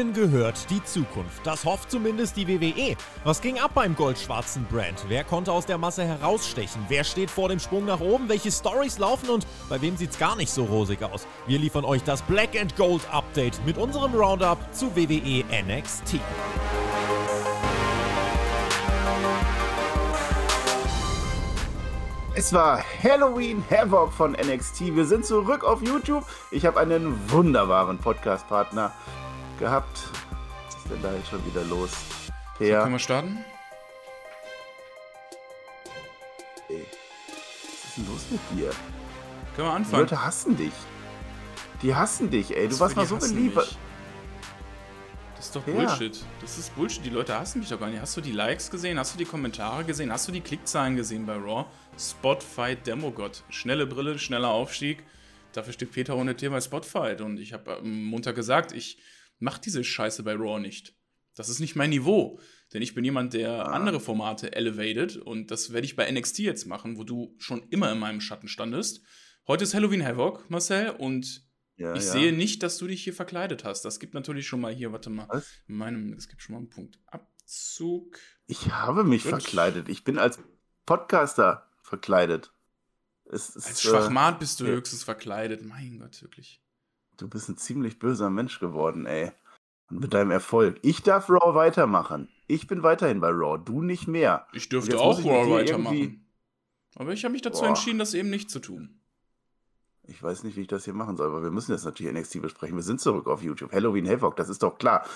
Ihnen gehört die Zukunft. Das hofft zumindest die WWE. Was ging ab beim goldschwarzen Brand? Wer konnte aus der Masse herausstechen? Wer steht vor dem Sprung nach oben? Welche Stories laufen und bei wem sieht's gar nicht so rosig aus? Wir liefern euch das Black and Gold Update mit unserem Roundup zu WWE NXT. Es war Halloween Havoc von NXT. Wir sind zurück auf YouTube. Ich habe einen wunderbaren Podcast-Partner gehabt. Was ist denn da jetzt schon wieder los? Ja. So, können wir starten? Ey, was ist denn los mit dir? Können wir anfangen? Die Leute hassen dich. Die hassen dich, ey. Was du warst mal so beliebt. Das ist doch Bullshit. Ja. Das ist Bullshit. Die Leute hassen mich doch gar nicht. Hast du die Likes gesehen? Hast du die Kommentare gesehen? Hast du die Klickzahlen gesehen bei Raw? Spotfight Demogod. Schnelle Brille, schneller Aufstieg. Dafür steht Peter ohne Tier bei Spotfight. Und ich habe am Montag gesagt, ich mache diese Scheiße bei Raw nicht. Das ist nicht mein Niveau. Denn ich bin jemand, der ah. andere Formate elevated. Und das werde ich bei NXT jetzt machen, wo du schon immer in meinem Schatten standest. Heute ist Halloween Havoc, Marcel. Und ja, ich ja. sehe nicht, dass du dich hier verkleidet hast. Das gibt natürlich schon mal hier, warte mal. Was? In meinem, es gibt schon mal einen Punkt. Abzug. Ich habe mich Gut. verkleidet. Ich bin als Podcaster verkleidet. Es, es, Als Schwachmat äh, bist du ja. höchstens verkleidet. Mein Gott, wirklich. Du bist ein ziemlich böser Mensch geworden, ey. Und mit deinem Erfolg. Ich darf Raw weitermachen. Ich bin weiterhin bei Raw, du nicht mehr. Ich dürfte auch ich Raw weitermachen. Aber ich habe mich dazu Boah. entschieden, das eben nicht zu tun. Ich weiß nicht, wie ich das hier machen soll, aber wir müssen jetzt natürlich NXT besprechen. Wir sind zurück auf YouTube. Halloween Havoc, das ist doch klar.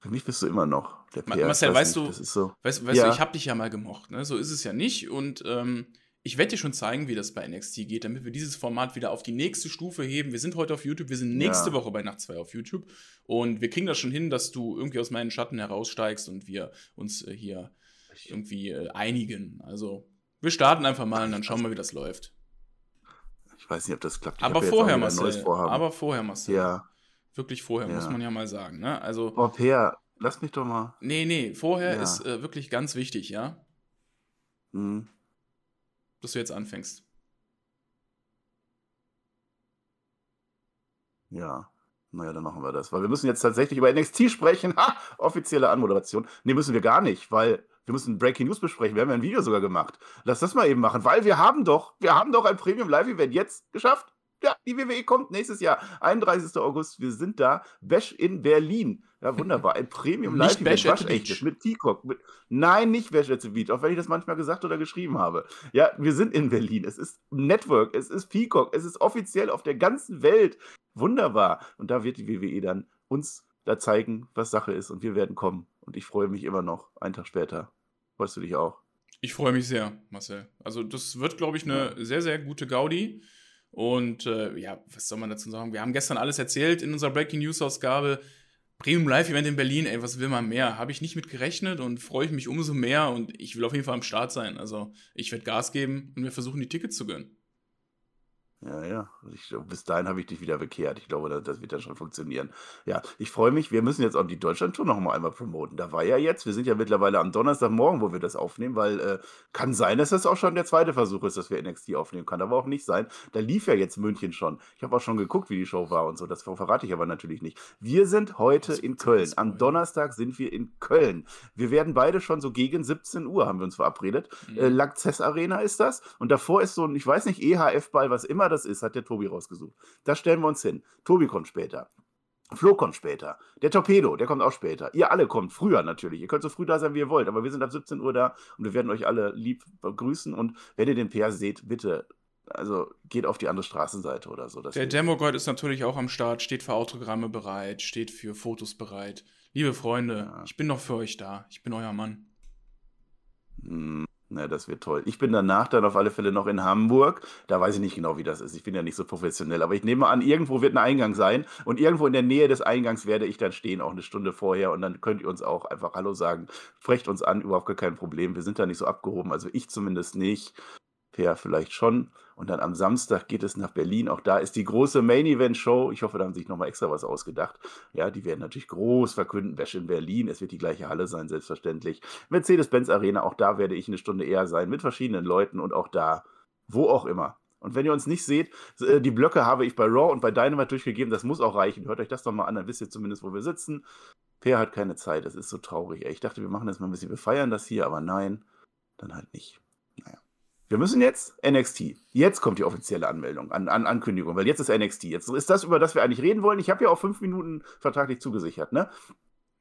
Für mich bist du immer noch der PR. Marcel, weißt nicht, du, so. weißt, weißt ja. du, ich habe dich ja mal gemocht. Ne? So ist es ja nicht. Und ähm, ich werde dir schon zeigen, wie das bei NXT geht, damit wir dieses Format wieder auf die nächste Stufe heben. Wir sind heute auf YouTube, wir sind nächste ja. Woche bei Nacht 2 auf YouTube. Und wir kriegen das schon hin, dass du irgendwie aus meinen Schatten heraussteigst und wir uns äh, hier irgendwie äh, einigen. Also, wir starten einfach mal und dann schauen wir, wie das läuft. Ich weiß nicht, ob das klappt. Ich aber vorher, Marcel. Aber vorher, Marcel. Ja. Wirklich vorher, ja. muss man ja mal sagen. Ne? Also, oh, Per, lass mich doch mal. Nee, nee, vorher ja. ist äh, wirklich ganz wichtig, ja? Mhm dass du jetzt anfängst. Ja, naja, dann machen wir das. Weil wir müssen jetzt tatsächlich über NXT sprechen. Ha! Offizielle Anmoderation. Nee, müssen wir gar nicht, weil wir müssen Breaking News besprechen. Wir haben ja ein Video sogar gemacht. Lass das mal eben machen, weil wir haben doch, wir haben doch ein Premium Live Event jetzt geschafft. Ja, die WWE kommt nächstes Jahr, 31. August. Wir sind da. Bash in Berlin. Ja, wunderbar. Ein Premium Live Bash at Beach. mit Peacock. Mit, nein, nicht Bash at the Beach, auch wenn ich das manchmal gesagt oder geschrieben habe. Ja, wir sind in Berlin. Es ist Network, es ist Peacock, es ist offiziell auf der ganzen Welt. Wunderbar. Und da wird die WWE dann uns da zeigen, was Sache ist. Und wir werden kommen. Und ich freue mich immer noch, einen Tag später. Freust du dich auch? Ich freue mich sehr, Marcel. Also, das wird, glaube ich, eine sehr, sehr gute Gaudi. Und äh, ja, was soll man dazu sagen? Wir haben gestern alles erzählt in unserer Breaking News Ausgabe. Premium Live Event in Berlin, ey, was will man mehr? Habe ich nicht mit gerechnet und freue ich mich umso mehr und ich will auf jeden Fall am Start sein. Also ich werde Gas geben und wir versuchen die Tickets zu gönnen. Ja, ja. Ich, bis dahin habe ich dich wieder bekehrt. Ich glaube, das, das wird dann schon funktionieren. Ja, ich freue mich. Wir müssen jetzt auch die Deutschland-Tour noch mal einmal promoten. Da war ja jetzt, wir sind ja mittlerweile am Donnerstagmorgen, wo wir das aufnehmen, weil äh, kann sein, dass das auch schon der zweite Versuch ist, dass wir NXT aufnehmen. Kann aber auch nicht sein. Da lief ja jetzt München schon. Ich habe auch schon geguckt, wie die Show war und so. Das verrate ich aber natürlich nicht. Wir sind heute in Köln. Am Donnerstag sind wir in Köln. Wir werden beide schon so gegen 17 Uhr, haben wir uns verabredet. Mhm. Äh, Arena ist das. Und davor ist so ein, ich weiß nicht, EHF-Ball, was immer das ist, hat der Tobi rausgesucht. Das stellen wir uns hin. Tobi kommt später. Flo kommt später. Der Torpedo, der kommt auch später. Ihr alle kommt früher natürlich. Ihr könnt so früh da sein, wie ihr wollt. Aber wir sind ab 17 Uhr da und wir werden euch alle lieb begrüßen. Und wenn ihr den PR seht, bitte, also geht auf die andere Straßenseite oder so. Der Demogod ist natürlich auch am Start, steht für Autogramme bereit, steht für Fotos bereit. Liebe Freunde, ja. ich bin noch für euch da. Ich bin euer Mann. Hm. Na, das wird toll. Ich bin danach dann auf alle Fälle noch in Hamburg. Da weiß ich nicht genau, wie das ist. Ich bin ja nicht so professionell. Aber ich nehme an, irgendwo wird ein Eingang sein. Und irgendwo in der Nähe des Eingangs werde ich dann stehen, auch eine Stunde vorher. Und dann könnt ihr uns auch einfach Hallo sagen. Frecht uns an, überhaupt gar kein Problem. Wir sind da nicht so abgehoben. Also ich zumindest nicht. Per vielleicht schon. Und dann am Samstag geht es nach Berlin. Auch da ist die große Main Event Show. Ich hoffe, da haben sich nochmal extra was ausgedacht. Ja, die werden natürlich groß verkünden. Bash in Berlin. Es wird die gleiche Halle sein, selbstverständlich. Mercedes-Benz Arena. Auch da werde ich eine Stunde eher sein mit verschiedenen Leuten und auch da, wo auch immer. Und wenn ihr uns nicht seht, äh, die Blöcke habe ich bei Raw und bei Dynamite durchgegeben, das muss auch reichen. Hört euch das doch mal an, dann wisst ihr zumindest, wo wir sitzen. Per hat keine Zeit, das ist so traurig. Ich dachte, wir machen das mal ein bisschen, wir feiern das hier, aber nein, dann halt nicht. Wir müssen jetzt NXT. Jetzt kommt die offizielle Anmeldung, an, an Ankündigung, weil jetzt ist NXT. Jetzt ist das, über das wir eigentlich reden wollen. Ich habe ja auch fünf Minuten vertraglich zugesichert, ne?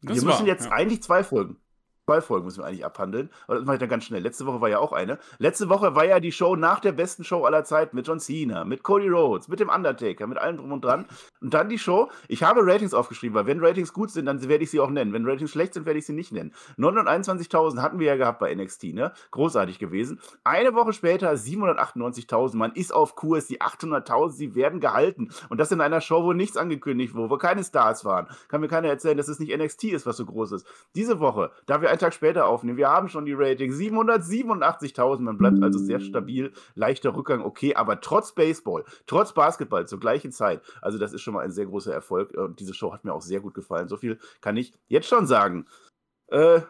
Das wir müssen war, jetzt ja. eigentlich zwei Folgen. Zwei Folgen müssen wir eigentlich abhandeln. Aber das mache ich dann ganz schnell. Letzte Woche war ja auch eine. Letzte Woche war ja die Show nach der besten Show aller Zeiten mit John Cena, mit Cody Rhodes, mit dem Undertaker, mit allem drum und dran. Und dann die Show. Ich habe Ratings aufgeschrieben, weil wenn Ratings gut sind, dann werde ich sie auch nennen. Wenn Ratings schlecht sind, werde ich sie nicht nennen. 921.000 hatten wir ja gehabt bei NXT, ne? Großartig gewesen. Eine Woche später 798.000. Man ist auf Kurs. Die 800.000, sie werden gehalten. Und das in einer Show, wo nichts angekündigt wurde, wo keine Stars waren. Kann mir keiner erzählen, dass es nicht NXT ist, was so groß ist. Diese Woche, da wir einen Tag später aufnehmen. Wir haben schon die Rating 787.000. Man bleibt also sehr stabil. Leichter Rückgang, okay, aber trotz Baseball, trotz Basketball zur gleichen Zeit. Also, das ist schon mal ein sehr großer Erfolg. Und diese Show hat mir auch sehr gut gefallen. So viel kann ich jetzt schon sagen. Äh,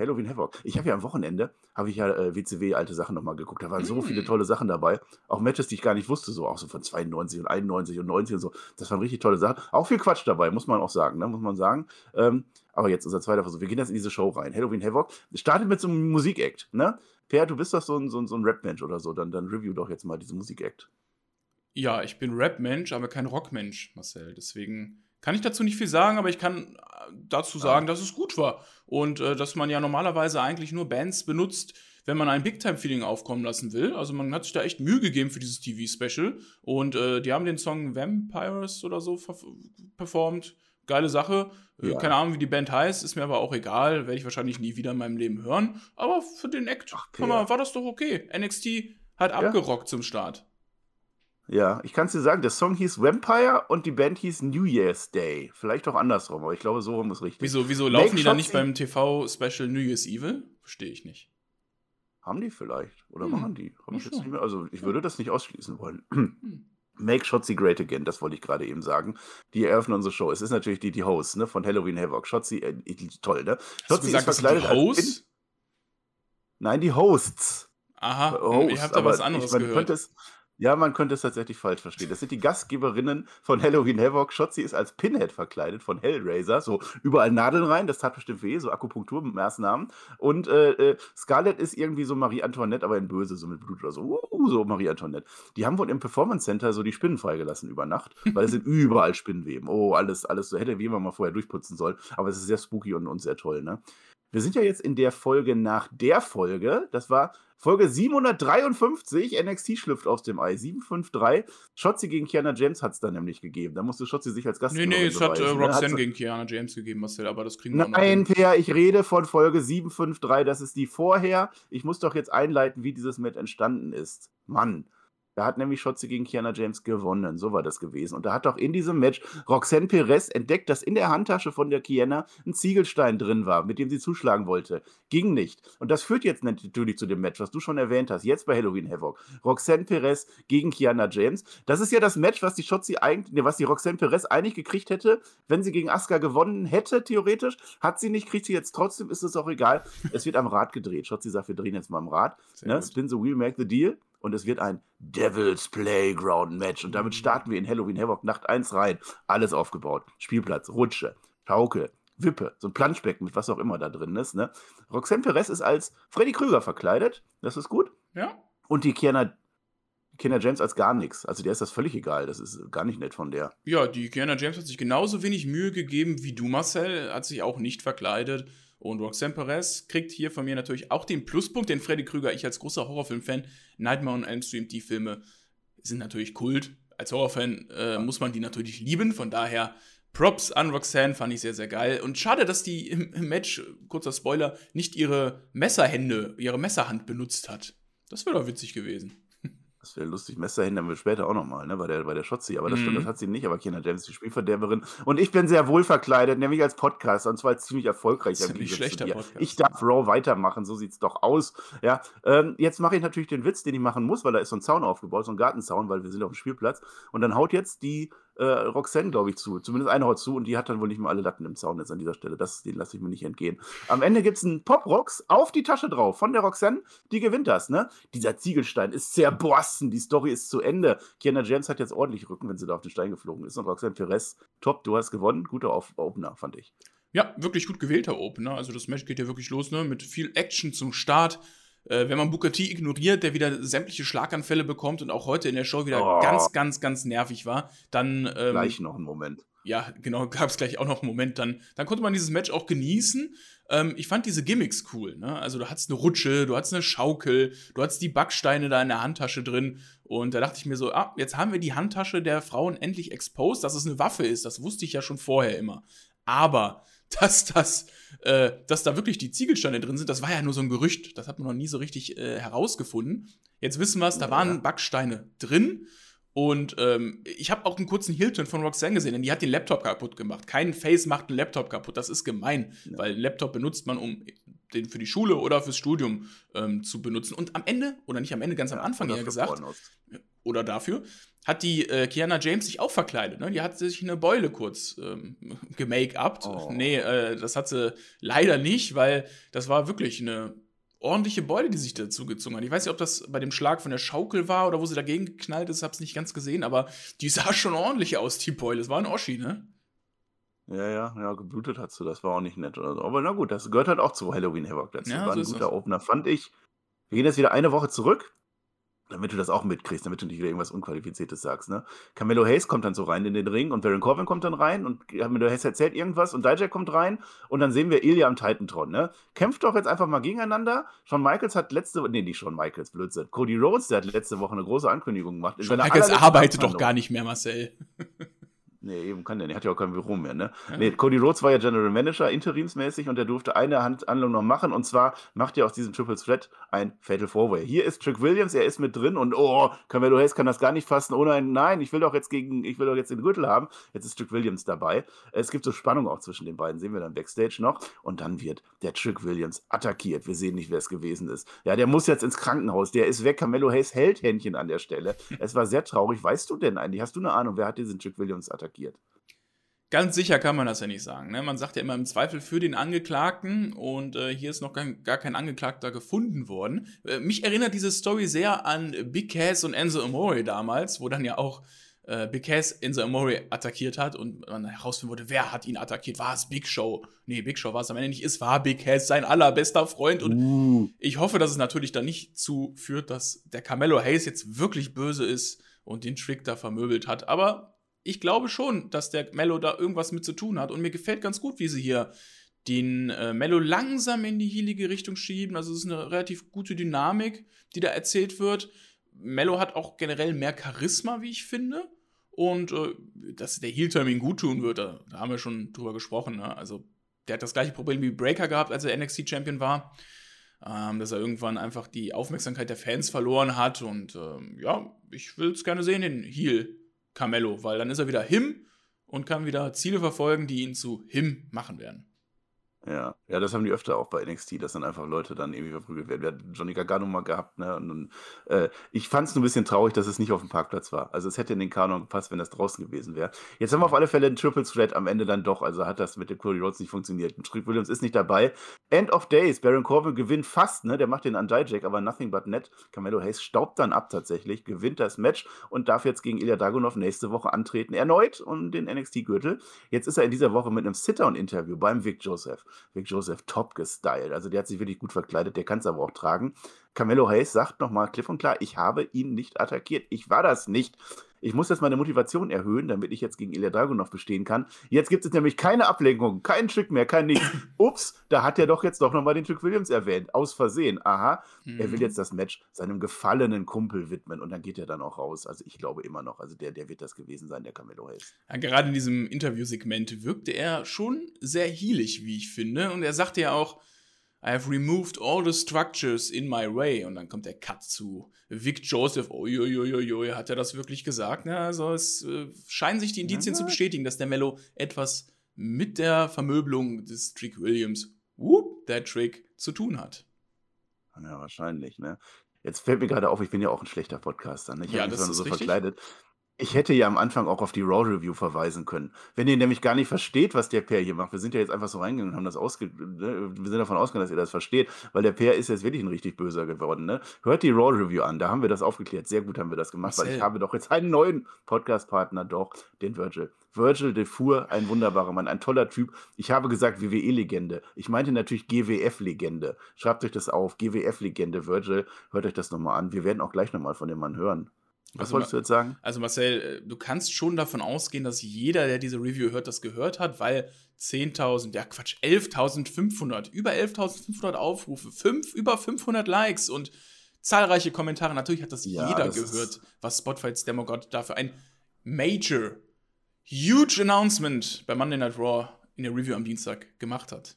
Halloween Havoc. Ich habe ja am Wochenende, habe ich ja äh, WCW alte Sachen nochmal geguckt. Da waren so viele mm. tolle Sachen dabei. Auch Matches, die ich gar nicht wusste, so auch so von 92 und 91 und 90 und so. Das waren richtig tolle Sachen. Auch viel Quatsch dabei, muss man auch sagen, ne? muss man sagen. Ähm, aber jetzt unser zweiter Versuch. Wir gehen jetzt in diese Show rein. Halloween Havoc. Startet mit so einem Musikact, ne? Per, du bist doch so ein, so ein, so ein Rap-Mensch oder so. Dann, dann review doch jetzt mal diese Musikact. Ja, ich bin Rap-Mensch, aber kein Rock-Mensch, Marcel. Deswegen kann ich dazu nicht viel sagen, aber ich kann äh, dazu sagen, dass es gut war. Und äh, dass man ja normalerweise eigentlich nur Bands benutzt, wenn man ein Big-Time-Feeling aufkommen lassen will. Also man hat sich da echt Mühe gegeben für dieses TV-Special. Und äh, die haben den Song Vampires oder so performt. Geile Sache. Äh, ja. Keine Ahnung, wie die Band heißt, ist mir aber auch egal. Werde ich wahrscheinlich nie wieder in meinem Leben hören. Aber für den Act Ach, mal, war das doch okay. NXT hat abgerockt zum Start. Ja, ich kann es dir sagen, der Song hieß Vampire und die Band hieß New Year's Day. Vielleicht auch andersrum, aber ich glaube, so rum ist richtig. Wieso, wieso laufen Make die dann nicht beim TV-Special New Year's Evil? Verstehe ich nicht. Haben die vielleicht? Oder hm. machen die? Ich jetzt nicht mehr, also ich würde das nicht ausschließen wollen. Hm. Make Shotzi Great Again, das wollte ich gerade eben sagen. Die eröffnen unsere Show. Es ist natürlich die, die Hosts ne, von Halloween Havoc. Shotzi, äh, toll, ne? Shotzi ist verkleidet als Hosts? Nein, die Hosts. Aha, Hosts, ich habe da was anderes ich, man gehört. Es, ja, man könnte es tatsächlich falsch verstehen. Das sind die Gastgeberinnen von Halloween Havoc. Shotzi ist als Pinhead verkleidet von Hellraiser. So überall Nadeln rein, das tat bestimmt weh, so Akupunkturmaßnahmen. Und äh, äh, Scarlett ist irgendwie so Marie Antoinette, aber in Böse, so mit Blut oder so. Uh, so Marie Antoinette. Die haben wohl im Performance Center so die Spinnen freigelassen über Nacht, weil es sind überall Spinnenweben. Oh, alles, alles so. Hätte immer mal vorher durchputzen sollen. Aber es ist sehr spooky und, und sehr toll, ne? Wir sind ja jetzt in der Folge nach der Folge. Das war Folge 753. NXT schlüpft aus dem Ei. 753. Shotzi gegen Kiana James hat es dann nämlich gegeben. Da musste Shotzi sich als Gast Nee, nee, es hat äh, ne? Roxanne gegen Kiana James gegeben, Marcel, aber das kriegen wir Nein, Per, ich rede von Folge 753. Das ist die vorher. Ich muss doch jetzt einleiten, wie dieses Match entstanden ist. Mann. Da hat nämlich Schotze gegen Kiana James gewonnen. So war das gewesen. Und da hat auch in diesem Match Roxanne Perez entdeckt, dass in der Handtasche von der Kiana ein Ziegelstein drin war, mit dem sie zuschlagen wollte. Ging nicht. Und das führt jetzt natürlich zu dem Match, was du schon erwähnt hast, jetzt bei Halloween Havoc. Roxanne Perez gegen Kiana James. Das ist ja das Match, was die Schotzi eigentlich, was die Roxanne Perez eigentlich gekriegt hätte, wenn sie gegen Asuka gewonnen hätte, theoretisch. Hat sie nicht, kriegt sie jetzt trotzdem, ist es auch egal. Es wird am Rad gedreht. Schotzi sagt, wir drehen jetzt mal am Rad. Ne? Spin the wheel, make the deal und es wird ein Devil's Playground Match. Und damit starten wir in Halloween Havoc Nacht 1 rein. Alles aufgebaut. Spielplatz, Rutsche, Schaukel, Wippe, so ein Planschbecken mit was auch immer da drin ist. Ne? Roxanne Perez ist als Freddy Krüger verkleidet. Das ist gut. Ja. Und die Kiana, Kiana James als gar nichts. Also der ist das völlig egal. Das ist gar nicht nett von der. Ja, die Kiana James hat sich genauso wenig Mühe gegeben wie du, Marcel. Hat sich auch nicht verkleidet. Und Roxanne Perez kriegt hier von mir natürlich auch den Pluspunkt, den Freddy Krüger, ich als großer Horrorfilm-Fan, Nightmare on Elm Street, die Filme sind natürlich Kult. Als Horrorfan äh, muss man die natürlich lieben, von daher Props an Roxanne fand ich sehr, sehr geil. Und schade, dass die im, im Match, kurzer Spoiler, nicht ihre Messerhände, ihre Messerhand benutzt hat. Das wäre doch witzig gewesen. Das wäre lustig. Messer hin, wir später auch nochmal, ne? Bei der, bei der Shotzi. Aber das mhm. stimmt, das hat sie nicht. Aber Kiana James, die Spielverderberin. Und ich bin sehr wohl verkleidet, nämlich als Podcaster. Und zwar ziemlich erfolgreich. Ein schlechter Podcast. Ich darf Raw weitermachen, so sieht es doch aus. Ja, ähm, jetzt mache ich natürlich den Witz, den ich machen muss, weil da ist so ein Zaun aufgebaut, so ein Gartenzaun, weil wir sind auf dem Spielplatz. Und dann haut jetzt die äh, Roxanne, glaube ich, zu. Zumindest eine haut zu und die hat dann wohl nicht mehr alle Latten im Zaun jetzt an dieser Stelle. Das, den lasse ich mir nicht entgehen. Am Ende gibt es einen Pop-Rocks auf die Tasche drauf von der Roxanne. Die gewinnt das, ne? Dieser Ziegelstein ist zerborsten. Die Story ist zu Ende. Kiana James hat jetzt ordentlich Rücken, wenn sie da auf den Stein geflogen ist. Und Roxanne Perez, top, du hast gewonnen. Guter Opener, fand ich. Ja, wirklich gut gewählter Opener. Also das Match geht ja wirklich los, ne? Mit viel Action zum Start. Äh, wenn man Booker T ignoriert, der wieder sämtliche Schlaganfälle bekommt und auch heute in der Show wieder oh. ganz, ganz, ganz nervig war, dann. Ähm, gleich noch einen Moment. Ja, genau, gab es gleich auch noch einen Moment. Dann, dann konnte man dieses Match auch genießen. Ähm, ich fand diese Gimmicks cool. Ne? Also, du hattest eine Rutsche, du hattest eine Schaukel, du hattest die Backsteine da in der Handtasche drin. Und da dachte ich mir so, ah, jetzt haben wir die Handtasche der Frauen endlich exposed, dass es eine Waffe ist. Das wusste ich ja schon vorher immer. Aber dass das, äh, dass da wirklich die Ziegelsteine drin sind, das war ja nur so ein Gerücht. Das hat man noch nie so richtig äh, herausgefunden. Jetzt wissen wir es, da ja. waren Backsteine drin. Und ähm, ich habe auch einen kurzen Hilton von Roxanne gesehen, denn die hat den Laptop kaputt gemacht. Kein Face macht einen Laptop kaputt. Das ist gemein, ja. weil einen Laptop benutzt man, um den für die Schule oder fürs Studium ähm, zu benutzen. Und am Ende, oder nicht am Ende, ganz am Anfang ja gesagt. Oder dafür, hat die äh, Kiana James sich auch verkleidet. Ne? Die hat sich eine Beule kurz ähm, gemake-upt. Oh. Nee, äh, das hat sie leider nicht, weil das war wirklich eine ordentliche Beule, die sich dazu gezogen hat. Ich weiß nicht, ob das bei dem Schlag von der Schaukel war oder wo sie dagegen geknallt ist, hab's nicht ganz gesehen, aber die sah schon ordentlich aus, die Beule. Das war ein Oschi, ne? Ja, ja, ja, geblutet hat sie, das war auch nicht nett oder so. Aber na gut, das gehört halt auch zu Halloween Havoc dazu. Ja, war ein guter Opener, fand ich. Wir gehen jetzt wieder eine Woche zurück damit du das auch mitkriegst, damit du nicht wieder irgendwas Unqualifiziertes sagst, ne? Camelo Hayes kommt dann so rein in den Ring und Baron Corbin kommt dann rein und Camelo Hayes erzählt irgendwas und Dijak kommt rein und dann sehen wir Ilya am Titantron, ne? Kämpft doch jetzt einfach mal gegeneinander. Shawn Michaels hat letzte, nee, nicht Shawn Michaels, Blödsinn. Cody Rhodes, der hat letzte Woche eine große Ankündigung gemacht. Shawn Michaels arbeitet doch gar nicht mehr, Marcel. Nee, eben kann der nicht. Hat ja auch kein Büro mehr, ne? Ja. Nee, Cody Rhodes war ja General Manager, interimsmäßig, und der durfte eine Handhandlung noch machen. Und zwar macht er aus diesem Triple Threat ein Fatal Four-Way. Hier ist Trick Williams, er ist mit drin und oh, Carmelo Hayes kann das gar nicht fassen. Oh nein, nein, ich will doch jetzt gegen, ich will doch jetzt den Gürtel haben. Jetzt ist Trick Williams dabei. Es gibt so Spannung auch zwischen den beiden, sehen wir dann Backstage noch. Und dann wird der Trick Williams attackiert. Wir sehen nicht, wer es gewesen ist. Ja, der muss jetzt ins Krankenhaus. Der ist weg. Carmelo Hayes hält Händchen an der Stelle. Es war sehr traurig. Weißt du denn eigentlich, hast du eine Ahnung, wer hat diesen Trick Williams attackiert? Ganz sicher kann man das ja nicht sagen. Ne? Man sagt ja immer im Zweifel für den Angeklagten und äh, hier ist noch gar, gar, kein Angeklagter gefunden worden. Äh, mich erinnert diese Story sehr an Big Cass und Enzo Amore damals, wo dann ja auch äh, Big Cass Enzo Amore attackiert hat und man herausfinden wollte, wer hat ihn attackiert. War es Big Show? Nee, Big Show war es am Ende nicht. Es war Big Cass, sein allerbester Freund. Und uh. ich hoffe, dass es natürlich dann nicht zu führt, dass der Carmelo Hayes jetzt wirklich böse ist und den Trick da vermöbelt hat. Aber ich glaube schon, dass der Mello da irgendwas mit zu tun hat. Und mir gefällt ganz gut, wie sie hier den äh, Mello langsam in die hielige Richtung schieben. Also es ist eine relativ gute Dynamik, die da erzählt wird. Mello hat auch generell mehr Charisma, wie ich finde. Und äh, dass der Heel-Turn ihm gut tun wird, da, da, haben wir schon drüber gesprochen. Ne? Also der hat das gleiche Problem wie Breaker gehabt, als er NXT-Champion war. Ähm, dass er irgendwann einfach die Aufmerksamkeit der Fans verloren hat. Und ähm, ja, ich will es gerne sehen, den Heel Carmelo, weil dann ist er wieder Him und kann wieder Ziele verfolgen, die ihn zu Him machen werden. Ja, ja, das haben die öfter auch bei NXT, dass dann einfach Leute dann irgendwie verprügelt werden. Wir hatten Johnny Gargano mal gehabt, ne? Und, und äh, ich fand es nur ein bisschen traurig, dass es nicht auf dem Parkplatz war. Also es hätte in den Kanon gepasst, wenn das draußen gewesen wäre. Jetzt haben wir auf alle Fälle einen Triple Threat am Ende dann doch. Also hat das mit dem Cody Rhodes nicht funktioniert. Trick Williams ist nicht dabei. End of Days, Baron Corbin gewinnt fast, ne? Der macht den an Dijak, aber nothing but net. Camelo Hayes staubt dann ab tatsächlich, gewinnt das Match und darf jetzt gegen Ilya Dagunov nächste Woche antreten. Erneut und den NXT-Gürtel. Jetzt ist er in dieser Woche mit einem Sit-Down-Interview beim Vic Joseph. Vic Joseph top gestylt. Also der hat sich wirklich gut verkleidet, der kann es aber auch tragen. Camelo Hayes sagt nochmal klipp und klar, ich habe ihn nicht attackiert. Ich war das nicht. Ich muss jetzt meine Motivation erhöhen, damit ich jetzt gegen Ilya Dragunov bestehen kann. Jetzt gibt es nämlich keine Ablenkung, keinen Trick mehr, kein nichts. Ups, da hat er doch jetzt doch nochmal den Trick Williams erwähnt. Aus Versehen. Aha, mhm. er will mhm. jetzt das Match seinem gefallenen Kumpel widmen und dann geht er dann auch raus. Also ich glaube immer noch, also der, der wird das gewesen sein, der Camelo Hayes. Ja, gerade in diesem Interviewsegment wirkte er schon sehr heelig, wie ich finde. Und er sagte ja auch, I have removed all the structures in my way. Und dann kommt der Cut zu Vic Joseph. Uiuiuiui, hat er das wirklich gesagt? Ja, also es äh, scheinen sich die Indizien ja. zu bestätigen, dass der Mello etwas mit der Vermöbelung des Trick Williams, whoop, der Trick, zu tun hat. Ja, wahrscheinlich, ne? Jetzt fällt mir gerade auf, ich bin ja auch ein schlechter Podcaster, ne? Ich ja, habe mich so richtig. verkleidet. Ich hätte ja am Anfang auch auf die Raw Review verweisen können. Wenn ihr nämlich gar nicht versteht, was der Pair hier macht, wir sind ja jetzt einfach so reingegangen und haben das ausge ne? wir sind davon ausgegangen, dass ihr das versteht, weil der Pair ist jetzt wirklich ein richtig böser geworden. Ne? Hört die Raw Review an, da haben wir das aufgeklärt. Sehr gut haben wir das gemacht, Marcel. weil ich habe doch jetzt einen neuen Podcast-Partner, doch, den Virgil. Virgil Defour, ein wunderbarer Mann, ein toller Typ. Ich habe gesagt WWE-Legende. Ich meinte natürlich GWF-Legende. Schreibt euch das auf, GWF-Legende, Virgil. Hört euch das nochmal an. Wir werden auch gleich nochmal von dem Mann hören. Was also, wolltest du jetzt sagen? Also Marcel, äh, du kannst schon davon ausgehen, dass jeder, der diese Review hört, das gehört hat, weil 10.000, ja Quatsch, 11.500, über 11.500 Aufrufe, fünf, über 500 Likes und zahlreiche Kommentare. Natürlich hat das ja, jeder das gehört, was Spotfights Demogod dafür ein Major, huge Announcement bei Monday Night Raw in der Review am Dienstag gemacht hat.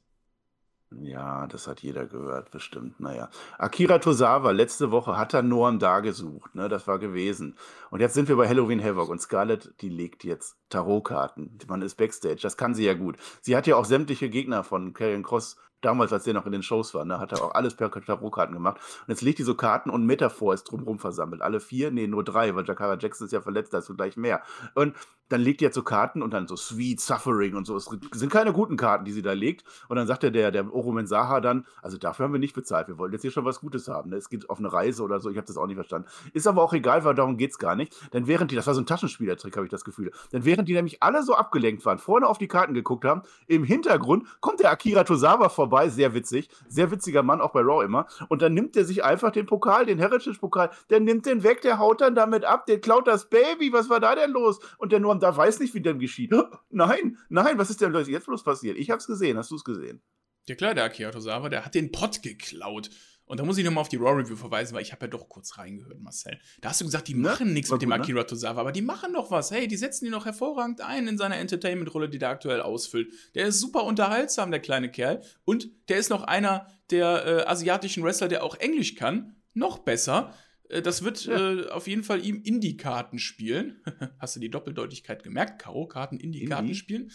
Ja, das hat jeder gehört, bestimmt. Naja. Akira Tosawa, letzte Woche hat er Norm da gesucht, ne? Das war gewesen. Und jetzt sind wir bei Halloween Havoc und Scarlett, die legt jetzt Tarotkarten. Man ist Backstage, das kann sie ja gut. Sie hat ja auch sämtliche Gegner von Karrion Cross damals, als der noch in den Shows war, ne, hat er auch alles per Tarotkarten gemacht. Und jetzt legt die so Karten und Metaphor ist drumherum versammelt. Alle vier? Nee, nur drei, weil Jakara Jackson ist ja verletzt, da ist so gleich mehr. Und dann legt die jetzt so Karten und dann so Sweet, Suffering und so. Es sind keine guten Karten, die sie da legt. Und dann sagt der, der, Oromen dann, also dafür haben wir nicht bezahlt, wir wollen jetzt hier schon was Gutes haben. Ne? Es geht auf eine Reise oder so, ich habe das auch nicht verstanden. Ist aber auch egal, weil darum geht es gar nicht. Denn während die, das war so ein Taschenspielertrick, habe ich das Gefühl, denn während die nämlich alle so abgelenkt waren, vorne auf die Karten geguckt haben, im Hintergrund kommt der Akira Tosawa vorbei, sehr witzig, sehr witziger Mann, auch bei Raw immer. Und dann nimmt er sich einfach den Pokal, den Heritage-Pokal, der nimmt den weg, der haut dann damit ab, der klaut das Baby, was war da denn los? Und der Norm da weiß nicht, wie dem geschieht. Nein, nein, was ist denn jetzt bloß passiert? Ich hab's gesehen, hast du es gesehen? Ja klar, der Akira der hat den Pott geklaut. Und da muss ich nochmal auf die Raw Review verweisen, weil ich habe ja doch kurz reingehört, Marcel. Da hast du gesagt, die machen nichts mit dem gut, ne? Akira Tosawa, aber die machen doch was. Hey, die setzen ihn noch hervorragend ein in seiner Entertainment-Rolle, die der aktuell ausfüllt. Der ist super unterhaltsam, der kleine Kerl. Und der ist noch einer der äh, asiatischen Wrestler, der auch Englisch kann. Noch besser. Äh, das wird ja. äh, auf jeden Fall ihm Indie-Karten spielen. Hast du die Doppeldeutigkeit gemerkt? K.O.-Karten, Indie-Karten Indie? spielen.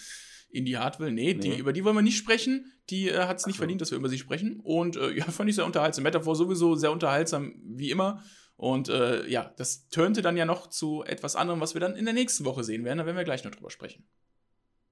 Indie Hardwell, nee, nee. Die, über die wollen wir nicht sprechen. Die äh, hat es nicht so. verdient, dass wir über sie sprechen. Und äh, ja, fand ich sehr unterhaltsam. Metaphor sowieso sehr unterhaltsam, wie immer. Und äh, ja, das turnte dann ja noch zu etwas anderem, was wir dann in der nächsten Woche sehen werden. Da werden wir gleich noch drüber sprechen.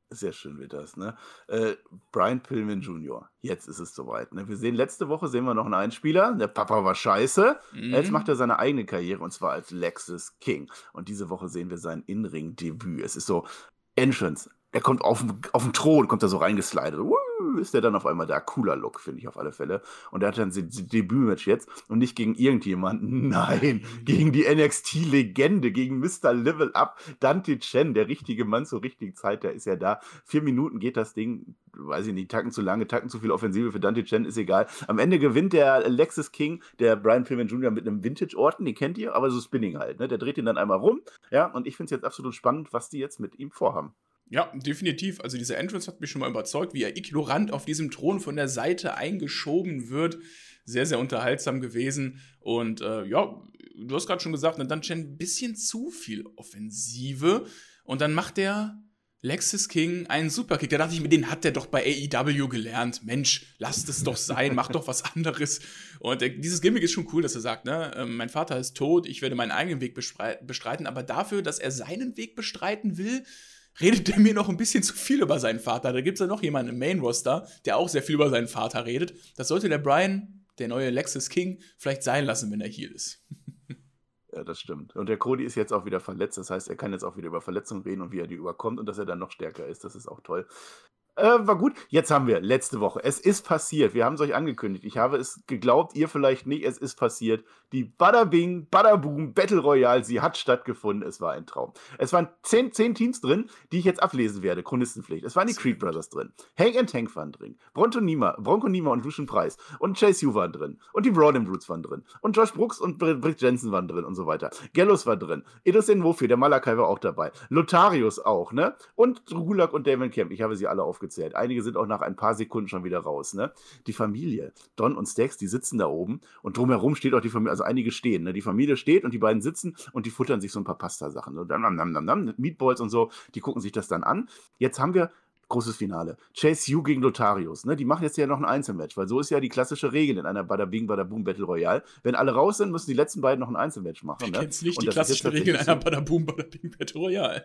Sehr schön wird das, ne? Äh, Brian Pillman Jr. Jetzt ist es soweit. Ne? Wir sehen, letzte Woche sehen wir noch einen Einspieler. Der Papa war scheiße. Mhm. Jetzt macht er seine eigene Karriere und zwar als Lexus King. Und diese Woche sehen wir sein In-Ring-Debüt. Es ist so Entrance. Er kommt auf, auf den Thron, kommt da so reingeslidet. Uh, ist der dann auf einmal da. Cooler Look, finde ich auf alle Fälle. Und er hat dann sein Debütmatch jetzt und nicht gegen irgendjemanden. Nein, gegen die NXT-Legende, gegen Mr. Level Up, Dante Chen, der richtige Mann zur richtigen Zeit, der ist ja da. Vier Minuten geht das Ding, weiß ich nicht, Tacken zu lange, Tacken zu viel Offensive für Dante Chen, ist egal. Am Ende gewinnt der Lexus King, der Brian Pillman Jr. mit einem Vintage-Orten, den kennt ihr, aber so Spinning halt. Ne? Der dreht ihn dann einmal rum. Ja, und ich finde es jetzt absolut spannend, was die jetzt mit ihm vorhaben. Ja, definitiv. Also diese Entrance hat mich schon mal überzeugt, wie er ignorant auf diesem Thron von der Seite eingeschoben wird. Sehr, sehr unterhaltsam gewesen. Und äh, ja, du hast gerade schon gesagt, dann Chen ein bisschen zu viel Offensive. Und dann macht der Lexus King einen Superkick. Da dachte ich mir, den hat der doch bei AEW gelernt. Mensch, lasst es doch sein, mach doch was anderes. Und äh, dieses Gimmick ist schon cool, dass er sagt, ne, äh, mein Vater ist tot, ich werde meinen eigenen Weg bestreiten, aber dafür, dass er seinen Weg bestreiten will, redet er mir noch ein bisschen zu viel über seinen Vater. Da gibt es ja noch jemanden im Main-Roster, der auch sehr viel über seinen Vater redet. Das sollte der Brian, der neue Lexus King, vielleicht sein lassen, wenn er hier ist. Ja, das stimmt. Und der Cody ist jetzt auch wieder verletzt. Das heißt, er kann jetzt auch wieder über Verletzungen reden und wie er die überkommt und dass er dann noch stärker ist. Das ist auch toll. Äh, war gut. Jetzt haben wir letzte Woche. Es ist passiert. Wir haben es euch angekündigt. Ich habe es geglaubt, ihr vielleicht nicht. Es ist passiert. Die Badabing, Badaboom Battle Royale, sie hat stattgefunden. Es war ein Traum. Es waren zehn, zehn Teams drin, die ich jetzt ablesen werde. Chronistenpflicht. Es waren die Creed Brothers drin. Hank and Tank waren drin. Bronco Nima, Bronco Nima und Lucian Price. Und Chase Yu waren drin. Und die Broaden Roots waren drin. Und Josh Brooks und Britt Jensen waren drin und so weiter. Gallows war drin. Edus Wofi, der Malakai war auch dabei. Lotarius auch, ne? Und Gulak und Damon Kemp. Ich habe sie alle aufgezogen aufgezählt. Einige sind auch nach ein paar Sekunden schon wieder raus. Ne? Die Familie, Don und Stax, die sitzen da oben und drumherum steht auch die Familie, also einige stehen. Ne? Die Familie steht und die beiden sitzen und die futtern sich so ein paar Pasta-Sachen. Ne? Meatballs und so, die gucken sich das dann an. Jetzt haben wir großes Finale. Chase U gegen Lotarius. Ne? Die machen jetzt ja noch ein Einzelmatch, weil so ist ja die klassische Regel in einer Bada Bing, Bada Boom Battle Royale. Wenn alle raus sind, müssen die letzten beiden noch ein Einzelmatch machen. Ne? Kennst nicht Und die klassische Regel in einer Bada Boom, Bada Bing Battle Royale.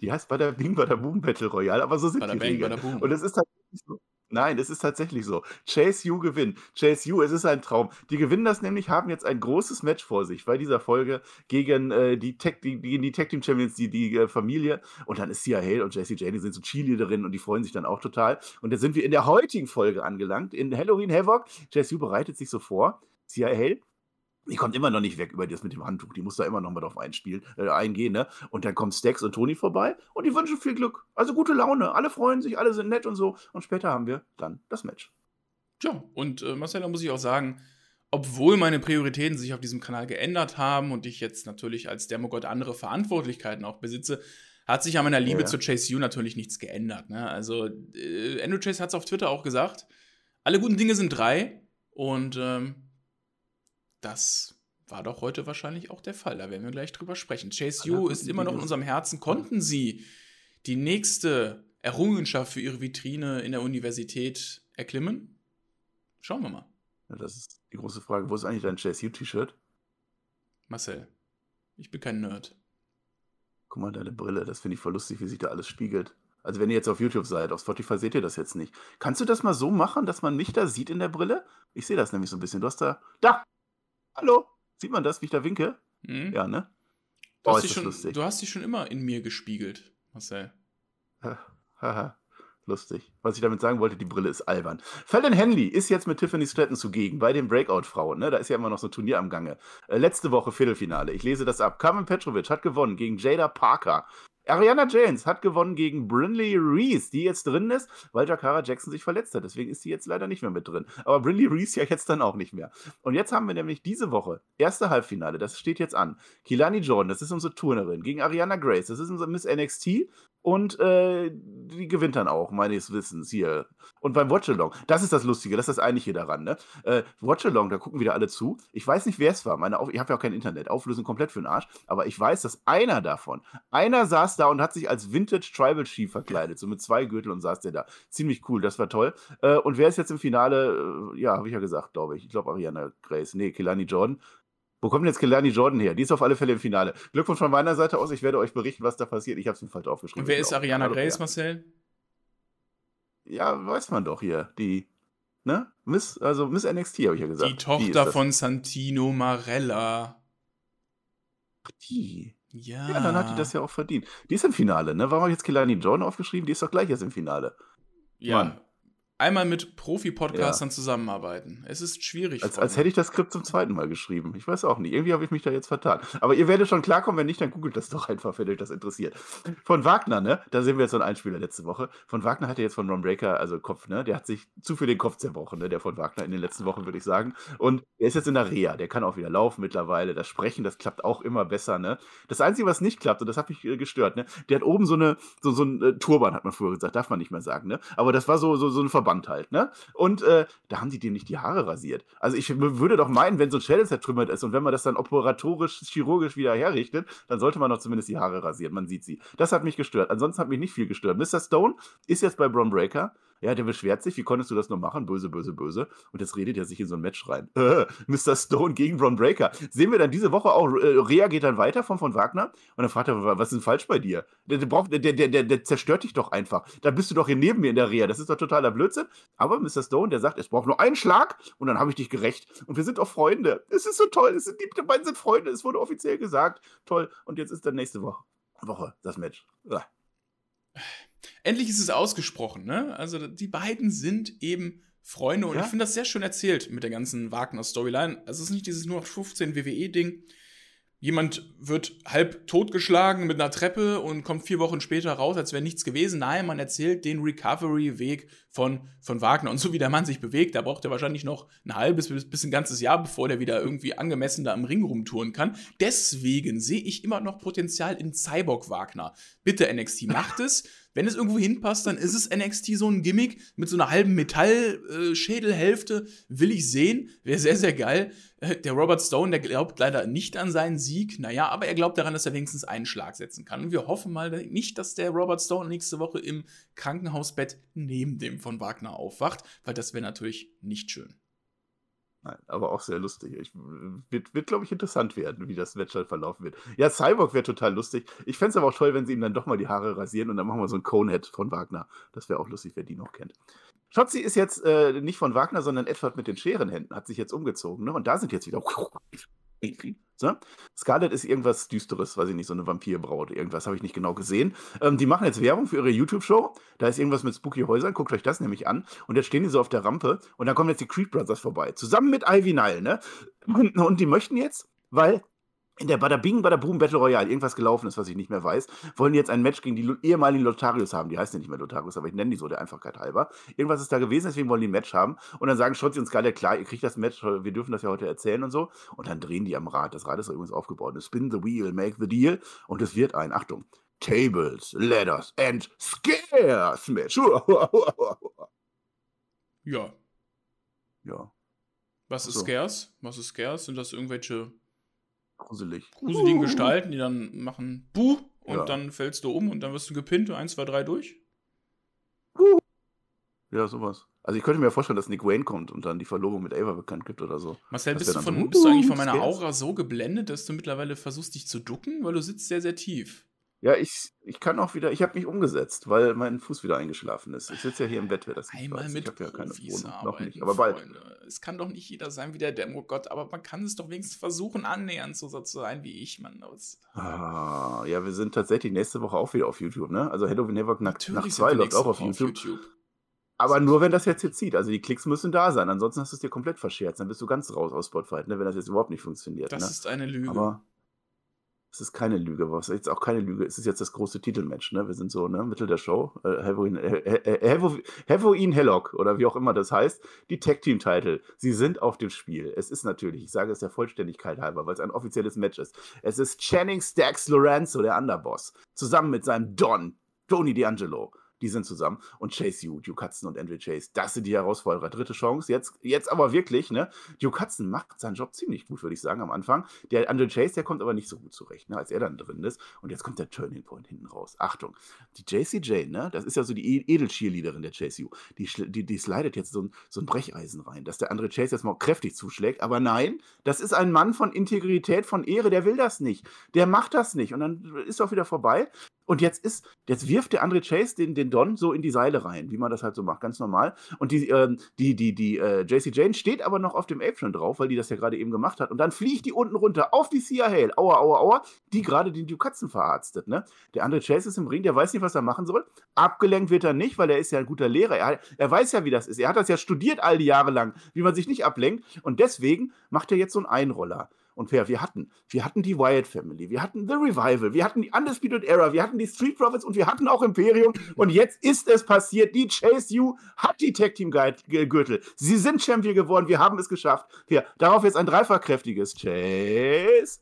Die heißt Bada Bing, Bada Boom Battle Royale, aber so sind Bada die Bang, Regeln. Und es ist tatsächlich so. Nein, es ist tatsächlich so. Chase U gewinnt. Chase U, es ist ein Traum. Die gewinnen das nämlich, haben jetzt ein großes Match vor sich bei dieser Folge gegen äh, die, Tech, die, die Tag Team Champions, die, die äh, Familie. Und dann ist Sia Hale und Jessie Jane, die sind so Cheerleaderinnen und die freuen sich dann auch total. Und dann sind wir in der heutigen Folge angelangt, in Halloween Havoc. Chase U bereitet sich so vor. Sia Hale die kommt immer noch nicht weg über das mit dem Handtuch. Die muss da immer noch mal drauf einspielen, äh, eingehen, ne? Und dann kommen Stax und Toni vorbei und die wünschen viel Glück. Also gute Laune. Alle freuen sich, alle sind nett und so. Und später haben wir dann das Match. Tja, und äh, Marcella muss ich auch sagen, obwohl meine Prioritäten sich auf diesem Kanal geändert haben und ich jetzt natürlich als Demogod andere Verantwortlichkeiten auch besitze, hat sich an meiner Liebe ja. zu Chase U natürlich nichts geändert. Ne? Also, äh, Andrew Chase hat es auf Twitter auch gesagt: alle guten Dinge sind drei und ähm, das war doch heute wahrscheinlich auch der Fall. Da werden wir gleich drüber sprechen. Chase Yu ist immer noch in unserem Herzen. Konnten Sie die nächste Errungenschaft für Ihre Vitrine in der Universität erklimmen? Schauen wir mal. Ja, das ist die große Frage. Wo ist eigentlich dein Chase U-T-Shirt? Marcel, ich bin kein Nerd. Guck mal, deine Brille, das finde ich voll lustig, wie sich da alles spiegelt. Also wenn ihr jetzt auf YouTube seid, auf Spotify seht ihr das jetzt nicht. Kannst du das mal so machen, dass man mich da sieht in der Brille? Ich sehe das nämlich so ein bisschen. Du hast da. Da! Hallo? Sieht man das, wie ich da winke? Mhm. Ja, ne? Du, oh, hast dich schon, lustig. du hast dich schon immer in mir gespiegelt, Marcel. Haha. Lustig. Was ich damit sagen wollte, die Brille ist albern. Fallon Henley ist jetzt mit Tiffany Stratton zugegen bei den Breakout-Frauen. Ne? Da ist ja immer noch so ein Turnier am Gange. Äh, letzte Woche Viertelfinale. Ich lese das ab. Carmen Petrovic hat gewonnen gegen Jada Parker. Ariana James hat gewonnen gegen Brinley Reese, die jetzt drin ist, weil Jakara Jackson sich verletzt hat. Deswegen ist sie jetzt leider nicht mehr mit drin. Aber Brinley Reese ja jetzt dann auch nicht mehr. Und jetzt haben wir nämlich diese Woche, erste Halbfinale, das steht jetzt an. Kilani Jordan, das ist unsere Turnerin, gegen Ariana Grace, das ist unsere Miss NXT und äh, die gewinnt dann auch, meines Wissens, hier. Und beim Watchalong, das ist das Lustige, das ist das Eigentliche daran, ne? Äh, Watchalong, da gucken wieder alle zu. Ich weiß nicht, wer es war. Meine Auf ich habe ja auch kein Internet. Auflösung komplett für den Arsch. Aber ich weiß, dass einer davon, einer saß da und hat sich als Vintage Tribal Chief verkleidet. So mit zwei Gürtel und saß der da. Ziemlich cool, das war toll. Äh, und wer ist jetzt im Finale? Äh, ja, habe ich ja gesagt, glaube ich. Ich glaube Ariana Grace. Nee, Kilani Jordan. Wo kommt denn jetzt Kelani Jordan her? Die ist auf alle Fälle im Finale. Glückwunsch von meiner Seite aus. Ich werde euch berichten, was da passiert. Ich habe es mir falsch aufgeschrieben. Und wer ist Ariana Grace, Marcel? Ja, weiß man doch hier. Die, ne? Miss, also Miss NXT, habe ich ja gesagt. Die Tochter die von Santino Marella. Die. Ja. Ja, dann hat die das ja auch verdient. Die ist im Finale, ne? Warum habe ich jetzt Kelani Jordan aufgeschrieben? Die ist doch gleich jetzt im Finale. Ja. Mann einmal mit Profi-Podcastern ja. zusammenarbeiten. Es ist schwierig. Als, als, hätte ich das Skript zum zweiten Mal geschrieben. Ich weiß auch nicht. Irgendwie habe ich mich da jetzt vertan. Aber ihr werdet schon klarkommen. Wenn nicht, dann googelt das doch einfach, wenn euch das interessiert. Von Wagner, ne? Da sehen wir jetzt so einen Einspieler letzte Woche. Von Wagner hat er jetzt von Ron Breaker, also Kopf, ne? Der hat sich zu viel den Kopf zerbrochen, ne? Der von Wagner in den letzten Wochen, würde ich sagen. Und er ist jetzt in der Reha. Der kann auch wieder laufen mittlerweile. Das Sprechen, das klappt auch immer besser, ne? Das Einzige, was nicht klappt, und das hat mich äh, gestört, ne? Der hat oben so eine, so, so ein äh, Turban, hat man früher gesagt. Darf man nicht mehr sagen, ne? Aber das war so, so, so ein Verband halt, ne? Und äh, da haben die dir nicht die Haare rasiert. Also ich würde doch meinen, wenn so ein Schädel zertrümmert ist und wenn man das dann operatorisch, chirurgisch wieder herrichtet, dann sollte man doch zumindest die Haare rasieren. Man sieht sie. Das hat mich gestört. Ansonsten hat mich nicht viel gestört. Mr. Stone ist jetzt bei Bron Breaker. Ja, der beschwert sich, wie konntest du das nur machen? Böse, böse, böse. Und jetzt redet er sich in so ein Match rein. Äh, Mr. Stone gegen Bron Breaker. Sehen wir dann diese Woche auch, äh, Rea geht dann weiter von von Wagner und dann fragt er, was ist denn falsch bei dir? Der, der, der, der, der, der zerstört dich doch einfach. Da bist du doch hier neben mir in der Rea. Das ist doch totaler Blödsinn. Aber Mr. Stone, der sagt, es braucht nur einen Schlag und dann habe ich dich gerecht. Und wir sind auch Freunde. Es ist so toll. Es sind, die beiden sind Freunde. Es wurde offiziell gesagt. Toll. Und jetzt ist dann nächste Woche, Woche das Match. Ja. Endlich ist es ausgesprochen, ne? Also die beiden sind eben Freunde und ja? ich finde das sehr schön erzählt mit der ganzen Wagner-Storyline. Also es ist nicht dieses nur 15 WWE-Ding, jemand wird halb totgeschlagen mit einer Treppe und kommt vier Wochen später raus, als wäre nichts gewesen. Nein, man erzählt den Recovery-Weg von, von Wagner. Und so wie der Mann sich bewegt, da braucht er wahrscheinlich noch ein halbes bis, ein ganzes Jahr, bevor der wieder irgendwie angemessen da im Ring rumtouren kann. Deswegen sehe ich immer noch Potenzial in Cyborg Wagner. Bitte NXT, macht es. Wenn es irgendwo hinpasst, dann ist es NXT so ein Gimmick mit so einer halben Metallschädelhälfte. Will ich sehen. Wäre sehr, sehr geil. Äh, der Robert Stone, der glaubt leider nicht an seinen Sieg. Naja, aber er glaubt daran, dass er wenigstens einen Schlag setzen kann. Und wir hoffen mal nicht, dass der Robert Stone nächste Woche im Krankenhausbett neben dem von Wagner aufwacht, weil das wäre natürlich nicht schön. Nein, aber auch sehr lustig. Ich, wird, wird glaube ich, interessant werden, wie das halt verlaufen wird. Ja, Cyborg wäre total lustig. Ich fände es aber auch toll, wenn sie ihm dann doch mal die Haare rasieren und dann machen wir so ein Conehead von Wagner. Das wäre auch lustig, wer die noch kennt. Schotzi ist jetzt äh, nicht von Wagner, sondern Edward mit den Scherenhänden, hat sich jetzt umgezogen. Ne? Und da sind jetzt wieder so. Scarlett ist irgendwas Düsteres, weiß ich nicht, so eine Vampirbraut, irgendwas habe ich nicht genau gesehen. Ähm, die machen jetzt Werbung für ihre YouTube-Show. Da ist irgendwas mit Spooky Häusern, guckt euch das nämlich an. Und jetzt stehen die so auf der Rampe und dann kommen jetzt die Creed Brothers vorbei, zusammen mit Ivy Nile, ne? Und, und die möchten jetzt, weil in der Bada Bing, Bada Boom Battle Royale irgendwas gelaufen ist, was ich nicht mehr weiß, wollen die jetzt ein Match gegen die ehemaligen Lotarius haben. Die heißen ja nicht mehr Lotarius, aber ich nenne die so der Einfachkeit halber. Irgendwas ist da gewesen, deswegen wollen die ein Match haben. Und dann sagen Schotzi und Scarlett, klar, ihr kriegt das Match, wir dürfen das ja heute erzählen und so. Und dann drehen die am Rad. Das Rad ist übrigens aufgebaut. Spin the wheel, make the deal. Und es wird ein, Achtung, Tables, Ladders and Scares Match. ja. Ja. Was ist so. Scares? Was ist Scares? Sind das irgendwelche gruselig. Gruseligen uh. Gestalten, die dann machen Buh und ja. dann fällst du um und dann wirst du gepinnt, 1, 2, 3 durch. Uh. Ja, sowas. Also ich könnte mir vorstellen, dass Nick Wayne kommt und dann die Verlobung mit Ava bekannt gibt oder so. Marcel, bist du, von, so, bist du eigentlich von meiner Aura so geblendet, dass du mittlerweile versuchst, dich zu ducken? Weil du sitzt sehr, sehr tief. Ja, ich, ich kann auch wieder, ich habe mich umgesetzt, weil mein Fuß wieder eingeschlafen ist. Ich sitze ja hier im Bett, wer das nicht Einmal weiß. mit ich ja keine Wohnung, noch nicht, aber bald. Freunde. Es kann doch nicht jeder sein wie der Demogott, aber man kann es doch wenigstens versuchen, annähernd so zu sein wie ich, Mann. Ah, ja, wir sind tatsächlich nächste Woche auch wieder auf YouTube, ne? Also Halloween Havoc nach, nach zwei läuft auch auf YouTube. auf YouTube. Aber nur, wenn das jetzt hier zieht. Also die Klicks müssen da sein. Ansonsten hast du es dir komplett verscherzt. Dann bist du ganz raus aus Spotify, ne? wenn das jetzt überhaupt nicht funktioniert. Das ne? ist eine Lüge. Aber es ist keine Lüge, ist jetzt auch keine Lüge. Es ist jetzt das große Titelmatch, ne? Wir sind so, ne, Mittel der Show. Äh, Halloween, äh, Hellock oder wie auch immer das heißt. Die Tag-Team-Title, sie sind auf dem Spiel. Es ist natürlich, ich sage es der Vollständigkeit halber, weil es ein offizielles Match ist. Es ist Channing Stacks Lorenzo, der Underboss, zusammen mit seinem Don, Tony D'Angelo die sind zusammen. Und Chase Yu, Duke Hudson und Andrew Chase, das sind die Herausforderer. Dritte Chance, jetzt, jetzt aber wirklich, ne? Duke Hudson macht seinen Job ziemlich gut, würde ich sagen, am Anfang. Der Andrew Chase, der kommt aber nicht so gut zurecht, ne, als er dann drin ist. Und jetzt kommt der Turning Point hinten raus. Achtung, die JC Jane, ne? Das ist ja so die e-, Edel-Cheerleaderin der Chase Yu. Die, die, die slidet jetzt so ein, so ein Brecheisen rein, dass der Andrew Chase jetzt mal kräftig zuschlägt. Aber nein, das ist ein Mann von Integrität, von Ehre, der will das nicht. Der macht das nicht. Und dann ist auch wieder vorbei. Und jetzt ist, jetzt wirft der André Chase den, den Don so in die Seile rein, wie man das halt so macht, ganz normal. Und die, äh, die, die, die äh, JC Jane steht aber noch auf dem Apron drauf, weil die das ja gerade eben gemacht hat. Und dann fliegt die unten runter auf die Sia Hale, aua, aua, aua, die gerade den Duke Katzen verarztet. Ne? Der André Chase ist im Ring, der weiß nicht, was er machen soll. Abgelenkt wird er nicht, weil er ist ja ein guter Lehrer. Er, er weiß ja, wie das ist. Er hat das ja studiert all die Jahre lang, wie man sich nicht ablenkt. Und deswegen macht er jetzt so einen Einroller. Und wer wir hatten, wir hatten die Wyatt Family, wir hatten The Revival, wir hatten die Undisputed Era, wir hatten die Street Profits und wir hatten auch Imperium. Und jetzt ist es passiert. Die Chase U hat die Tag Team Gürtel. Sie sind Champion geworden. Wir haben es geschafft. Wir, darauf jetzt ein dreifachkräftiges Chase.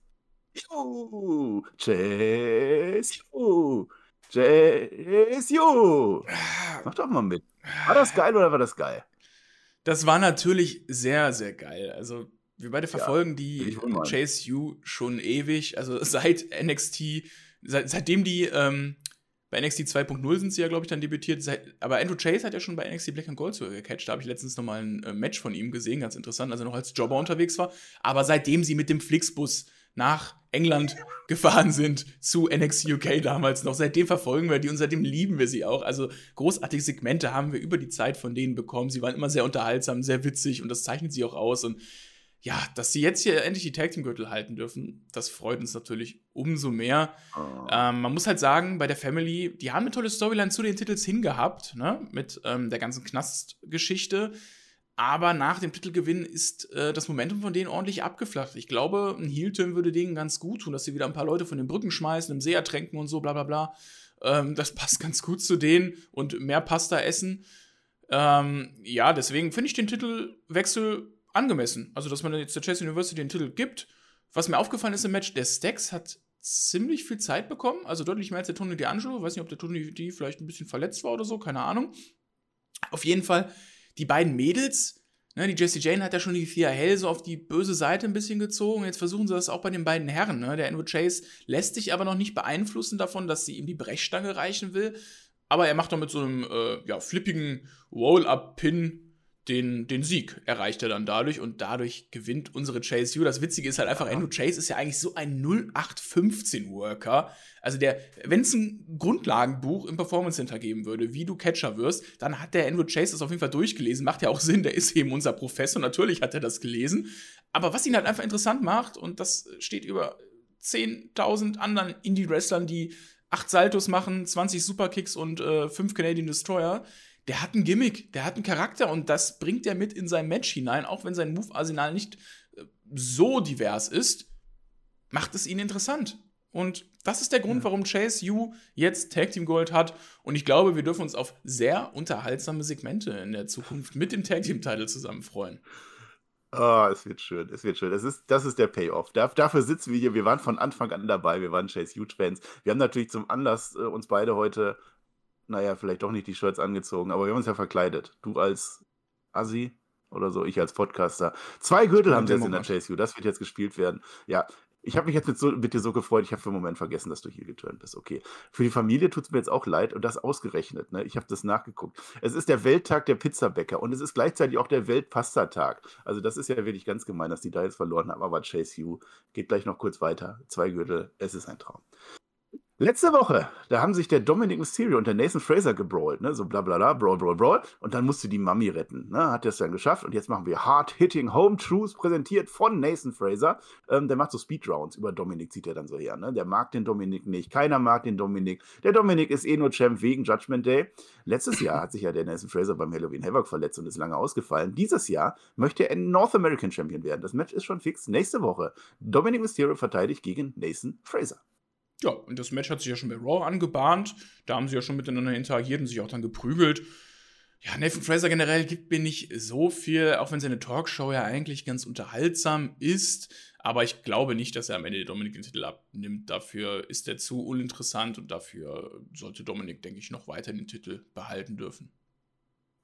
U. Chase U. Chase U. Mach doch mal mit. War das geil oder war das geil? Das war natürlich sehr, sehr geil. Also wir beide verfolgen ja, die Chase U schon ewig, also seit NXT, seit, seitdem die ähm, bei NXT 2.0 sind sie ja, glaube ich, dann debütiert. Seit, aber Andrew Chase hat ja schon bei NXT Black and Gold so gecatcht. Da habe ich letztens nochmal ein äh, Match von ihm gesehen, ganz interessant, als er noch als Jobber unterwegs war. Aber seitdem sie mit dem Flixbus nach England gefahren sind zu NXT UK damals noch. Seitdem verfolgen wir die und seitdem lieben wir sie auch. Also großartige Segmente haben wir über die Zeit von denen bekommen. Sie waren immer sehr unterhaltsam, sehr witzig und das zeichnet sie auch aus. Und ja, dass sie jetzt hier endlich die Tag Team Gürtel halten dürfen, das freut uns natürlich umso mehr. Oh. Ähm, man muss halt sagen, bei der Family, die haben eine tolle Storyline zu den Titels hingehabt, ne? mit ähm, der ganzen Knastgeschichte. Aber nach dem Titelgewinn ist äh, das Momentum von denen ordentlich abgeflacht. Ich glaube, ein Heel-Turn würde denen ganz gut tun, dass sie wieder ein paar Leute von den Brücken schmeißen, im See ertränken und so, bla bla bla. Ähm, das passt ganz gut zu denen und mehr Pasta essen. Ähm, ja, deswegen finde ich den Titelwechsel angemessen. Also, dass man jetzt der Chess University den Titel gibt. Was mir aufgefallen ist im Match, der Stacks hat ziemlich viel Zeit bekommen, also deutlich mehr als der Tony D'Angelo. Weiß nicht, ob der Tony D vielleicht ein bisschen verletzt war oder so, keine Ahnung. Auf jeden Fall, die beiden Mädels, ne, die Jessie Jane hat ja schon die Thea Hell so auf die böse Seite ein bisschen gezogen. Jetzt versuchen sie das auch bei den beiden Herren. Ne? Der Andrew Chase lässt sich aber noch nicht beeinflussen davon, dass sie ihm die Brechstange reichen will. Aber er macht doch mit so einem äh, ja, flippigen Roll-Up-Pin den, den Sieg erreicht er dann dadurch und dadurch gewinnt unsere Chase U. Das Witzige ist halt einfach, Andrew Chase ist ja eigentlich so ein 0815-Worker. Also der, wenn es ein Grundlagenbuch im Performance Center geben würde, wie du Catcher wirst, dann hat der Andrew Chase das auf jeden Fall durchgelesen. Macht ja auch Sinn, der ist eben unser Professor. Natürlich hat er das gelesen. Aber was ihn halt einfach interessant macht, und das steht über 10.000 anderen Indie-Wrestlern, die 8 Saltos machen, 20 Superkicks und äh, 5 Canadian Destroyer, der hat ein Gimmick, der hat einen Charakter und das bringt er mit in sein Match hinein, auch wenn sein Move-Arsenal nicht äh, so divers ist, macht es ihn interessant. Und das ist der Grund, ja. warum Chase U jetzt Tag Team Gold hat. Und ich glaube, wir dürfen uns auf sehr unterhaltsame Segmente in der Zukunft mit dem Tag Team Title zusammen freuen. Oh, es wird schön, es wird schön. Das ist, das ist der Payoff. Da, dafür sitzen wir hier. Wir waren von Anfang an dabei. Wir waren Chase U-Fans. Wir haben natürlich zum Anlass äh, uns beide heute naja, vielleicht doch nicht die Shirts angezogen, aber wir haben uns ja verkleidet. Du als Assi oder so, ich als Podcaster. Zwei Gürtel haben sie jetzt in der Chase U, das wird jetzt gespielt werden. Ja, ich habe mich jetzt mit, so, mit, dir so gefreut, ich habe für einen Moment vergessen, dass du hier geturnt bist. Okay. Für die Familie tut es mir jetzt auch leid und das ausgerechnet. Ne? Ich habe das nachgeguckt. Es ist der Welttag der Pizzabäcker und es ist gleichzeitig auch der Weltpastatag. Also das ist ja wirklich ganz gemein, dass die da jetzt verloren haben. Aber Chase U geht gleich noch kurz weiter. Zwei Gürtel, es ist ein Traum. Letzte Woche, da haben sich der Dominic Mysterio und der Nathan Fraser gebrawlt, ne? So bla bla bla, brawl, brawl, brawl. Und dann musste die Mami retten, ne? Hat es dann geschafft. Und jetzt machen wir Hard-Hitting Home Truths, präsentiert von Nathan Fraser. Ähm, der macht so Speedrounds über Dominic, zieht er dann so her, ne? Der mag den Dominic nicht. Keiner mag den Dominic. Der Dominic ist eh nur Champ wegen Judgment Day. Letztes Jahr hat sich ja der Nathan Fraser beim Halloween Havoc verletzt und ist lange ausgefallen. Dieses Jahr möchte er North American Champion werden. Das Match ist schon fix. Nächste Woche Dominic Mysterio verteidigt gegen Nathan Fraser. Ja, und das Match hat sich ja schon bei Raw angebahnt. Da haben sie ja schon miteinander interagiert und sich auch dann geprügelt. Ja, Nathan Fraser generell gibt mir nicht so viel, auch wenn seine Talkshow ja eigentlich ganz unterhaltsam ist. Aber ich glaube nicht, dass er am Ende Dominik den Titel abnimmt. Dafür ist er zu uninteressant und dafür sollte Dominik, denke ich, noch weiter den Titel behalten dürfen.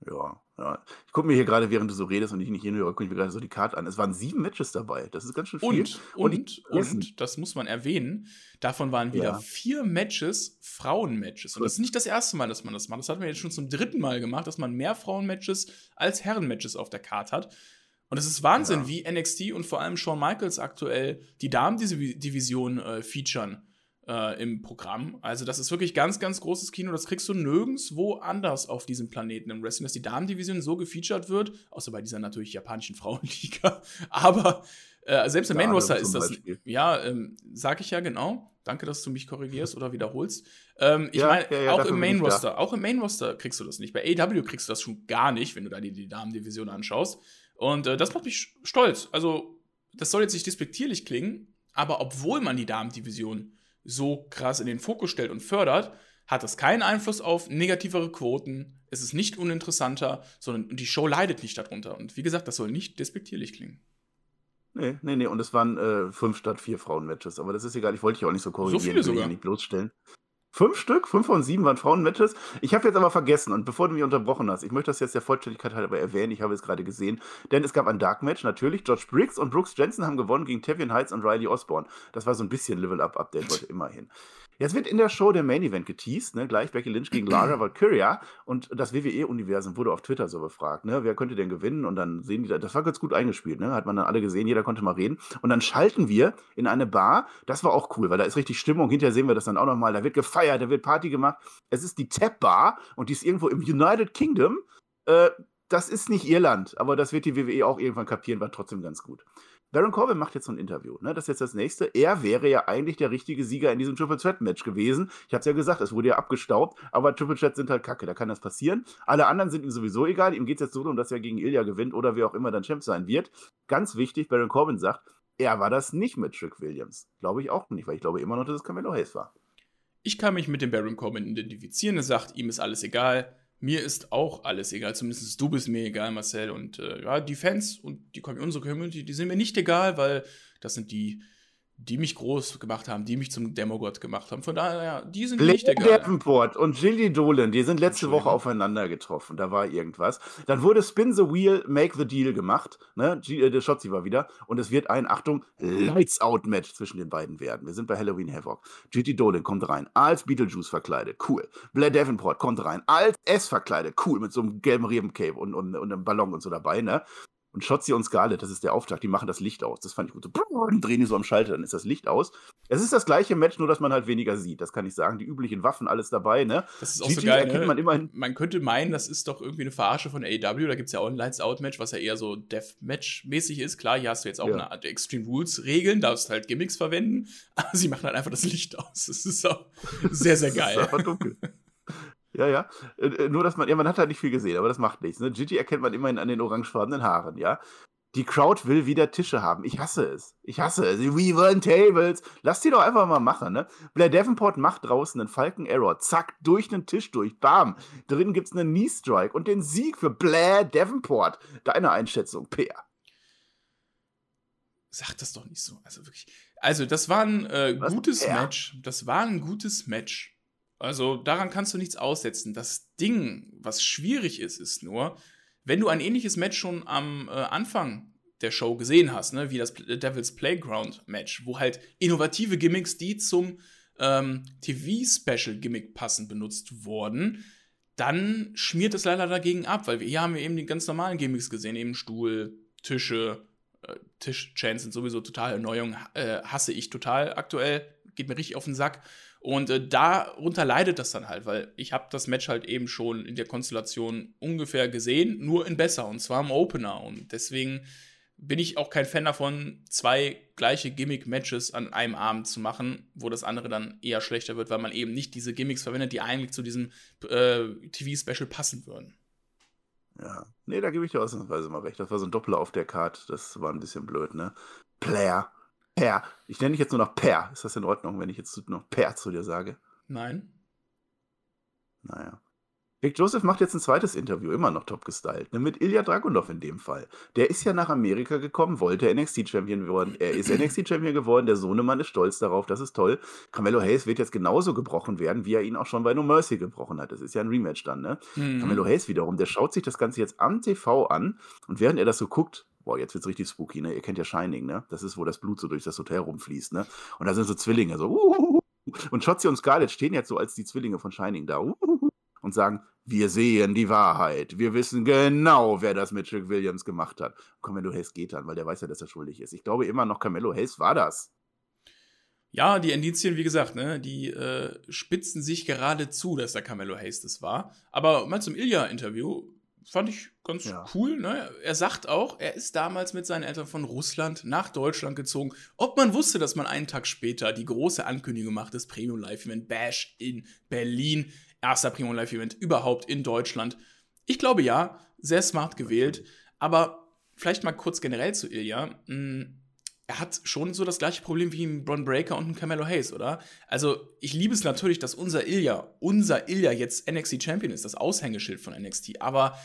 Ja, ja. Ich gucke mir hier gerade, während du so redest und ich nicht hinhöre, gucke ich mir gerade so die Karte an. Es waren sieben Matches dabei. Das ist ganz schön viel. Und, und, und, und das muss man erwähnen, davon waren wieder ja. vier Matches Frauenmatches. Und das ist nicht das erste Mal, dass man das macht. Das hat man jetzt schon zum dritten Mal gemacht, dass man mehr Frauenmatches als Herrenmatches auf der Karte hat. Und es ist Wahnsinn, ja. wie NXT und vor allem Shawn Michaels aktuell die Damen-Division äh, featuren äh, im Programm. Also das ist wirklich ganz, ganz großes Kino. Das kriegst du nirgendwo anders auf diesem Planeten im Wrestling, dass die Damendivision so gefeatured wird, außer bei dieser natürlich japanischen Frauenliga. Aber äh, selbst im Main Roster ist das. Beispiel. Ja, ähm, sag ich ja genau. Danke, dass du mich korrigierst oder wiederholst. Ähm, ich ja, meine, ja, ja, auch im Main Roster, auch im Main Roster kriegst du das nicht. Bei AW kriegst du das schon gar nicht, wenn du da die, die Damendivision anschaust. Und äh, das macht mich stolz. Also, das soll jetzt nicht despektierlich klingen, aber obwohl man die Damendivision so krass in den Fokus stellt und fördert, hat das keinen Einfluss auf negativere Quoten. Es ist nicht uninteressanter, sondern die Show leidet nicht darunter. Und wie gesagt, das soll nicht despektierlich klingen. Nee, nee, nee. Und es waren äh, fünf statt vier Frauen-Matches. Aber das ist egal. Ich wollte dich auch nicht so korrigieren. So viele sogar. nicht bloßstellen. Fünf Stück, fünf von sieben waren Frauenmatches. Ich habe jetzt aber vergessen, und bevor du mich unterbrochen hast, ich möchte das jetzt der Vollständigkeit halber erwähnen, ich habe es gerade gesehen, denn es gab ein Dark Match, natürlich. George Briggs und Brooks Jensen haben gewonnen gegen Tevian Heights und Riley Osborne. Das war so ein bisschen Level-Up-Update heute immerhin. Jetzt wird in der Show der Main Event geteased, ne? gleich Becky Lynch gegen Lara Valkyria und das WWE-Universum wurde auf Twitter so befragt, ne? wer könnte denn gewinnen und dann sehen die, das war ganz gut eingespielt, ne? hat man dann alle gesehen, jeder konnte mal reden und dann schalten wir in eine Bar, das war auch cool, weil da ist richtig Stimmung, hinterher sehen wir das dann auch nochmal, da wird gefeiert, da wird Party gemacht, es ist die Tap Bar und die ist irgendwo im United Kingdom, äh, das ist nicht Irland, aber das wird die WWE auch irgendwann kapieren, war trotzdem ganz gut. Baron Corbin macht jetzt so ein Interview. Ne? Das ist jetzt das nächste. Er wäre ja eigentlich der richtige Sieger in diesem Triple Threat Match gewesen. Ich habe es ja gesagt, es wurde ja abgestaubt, aber Triple Threat sind halt kacke, da kann das passieren. Alle anderen sind ihm sowieso egal. Ihm geht es jetzt so darum, dass er gegen Ilya gewinnt oder wer auch immer dann Champ sein wird. Ganz wichtig, Baron Corbin sagt, er war das nicht mit Trick Williams. Glaube ich auch nicht, weil ich glaube immer noch, dass es Camelo Hayes war. Ich kann mich mit dem Baron Corbin identifizieren. Er sagt, ihm ist alles egal mir ist auch alles egal, zumindest du bist mir egal, Marcel. Und äh, ja, die Fans und die unsere Community, die sind mir nicht egal, weil das sind die, die mich groß gemacht haben, die mich zum Demogott gemacht haben. Von daher, die sind Blair nicht der Davenport und Gilly Dolan, die sind letzte Woche aufeinander getroffen. Da war irgendwas. Dann wurde Spin the Wheel, Make the Deal gemacht. Ne? G äh, der Shotzi war wieder. Und es wird ein, Achtung, Lights Out Match zwischen den beiden werden. Wir sind bei Halloween Havoc. Gilly Dolan kommt rein, als Beetlejuice verkleidet. Cool. Blair Davenport kommt rein, als S verkleidet. Cool. Mit so einem gelben Rebencape und, und, und einem Ballon und so dabei. Ne? Und Shotzi und Scarlett, das ist der Auftakt, die machen das Licht aus. Das fand ich gut. So, und drehen die so am Schalter, dann ist das Licht aus. Es ist das gleiche Match, nur dass man halt weniger sieht. Das kann ich sagen. Die üblichen Waffen, alles dabei, ne? Das ist auch Gigi so geil. Ne? Man, immerhin man könnte meinen, das ist doch irgendwie eine Verarsche von AEW. Da gibt es ja auch ein Lights-Out-Match, was ja eher so Death-Match-mäßig ist. Klar, hier hast du jetzt auch ja. eine Art Extreme Rules-Regeln, darfst halt Gimmicks verwenden. Aber sie machen halt einfach das Licht aus. Das ist auch sehr, sehr geil. das ist dunkel. Ja, ja. Äh, äh, nur, dass man, ja, man hat halt nicht viel gesehen, aber das macht nichts. Ne? Gigi erkennt man immerhin an den orangefarbenen Haaren, ja. Die Crowd will wieder Tische haben. Ich hasse es. Ich hasse es. We want tables. Lass die doch einfach mal machen, ne? Blair Davenport macht draußen einen Falcon Error. Zack, durch den Tisch durch. Bam. Drin gibt's einen Knee Strike und den Sieg für Blair Davenport. Deine Einschätzung, Peer. Sag das doch nicht so. Also wirklich. Also, das war ein äh, gutes Peer? Match. Das war ein gutes Match. Also daran kannst du nichts aussetzen. Das Ding, was schwierig ist, ist nur, wenn du ein ähnliches Match schon am äh, Anfang der Show gesehen hast, ne, wie das Devil's Playground Match, wo halt innovative Gimmicks, die zum ähm, TV-Special-Gimmick passend benutzt wurden, dann schmiert es leider dagegen ab, weil wir hier haben wir eben die ganz normalen Gimmicks gesehen, eben Stuhl, Tische, äh, Tisch-Chants sind sowieso total Erneuerung, äh, hasse ich total aktuell, geht mir richtig auf den Sack. Und äh, darunter leidet das dann halt, weil ich habe das Match halt eben schon in der Konstellation ungefähr gesehen, nur in besser und zwar im Opener. Und deswegen bin ich auch kein Fan davon, zwei gleiche Gimmick-Matches an einem Abend zu machen, wo das andere dann eher schlechter wird, weil man eben nicht diese Gimmicks verwendet, die eigentlich zu diesem äh, TV-Special passen würden. Ja, nee, da gebe ich dir ausnahmsweise mal recht. Das war so ein Doppler auf der Karte, das war ein bisschen blöd, ne? Player. Per. Ich nenne dich jetzt nur noch Per. Ist das in Ordnung, wenn ich jetzt noch Per zu dir sage? Nein. Naja. Vic Joseph macht jetzt ein zweites Interview, immer noch top gestylt, ne, mit Ilya Dragunov in dem Fall. Der ist ja nach Amerika gekommen, wollte NXT-Champion geworden. Er ist NXT-Champion geworden, der Sohnemann ist stolz darauf, das ist toll. Carmelo Hayes wird jetzt genauso gebrochen werden, wie er ihn auch schon bei No Mercy gebrochen hat. Das ist ja ein Rematch dann, ne? Mhm. Carmelo Hayes wiederum, der schaut sich das Ganze jetzt am TV an und während er das so guckt, boah, jetzt wird's richtig spooky, ne? Ihr kennt ja Shining, ne? Das ist, wo das Blut so durch das Hotel rumfließt, ne? Und da sind so Zwillinge, so, uh, und Shotzi und Scarlett stehen jetzt so als die Zwillinge von Shining da, uh, und sagen, wir sehen die Wahrheit. Wir wissen genau, wer das mit Trick Williams gemacht hat. Carmelo Hayes geht dann, weil der weiß ja, dass er schuldig ist. Ich glaube immer noch, Carmelo Hayes war das. Ja, die Indizien, wie gesagt, ne, die äh, spitzen sich gerade zu, dass der Carmelo Hayes das war. Aber mal zum Ilya-Interview fand ich ganz ja. cool. Ne? Er sagt auch, er ist damals mit seinen Eltern von Russland nach Deutschland gezogen. Ob man wusste, dass man einen Tag später die große Ankündigung macht, das Premium Live Event Bash in Berlin, erster Premium Live Event überhaupt in Deutschland. Ich glaube ja, sehr smart gewählt. Aber vielleicht mal kurz generell zu Ilya. Hm, er hat schon so das gleiche Problem wie ein Bron Breaker und ein Camelo Hayes, oder? Also, ich liebe es natürlich, dass unser Ilya, unser Ilya jetzt NXT Champion ist, das Aushängeschild von NXT, aber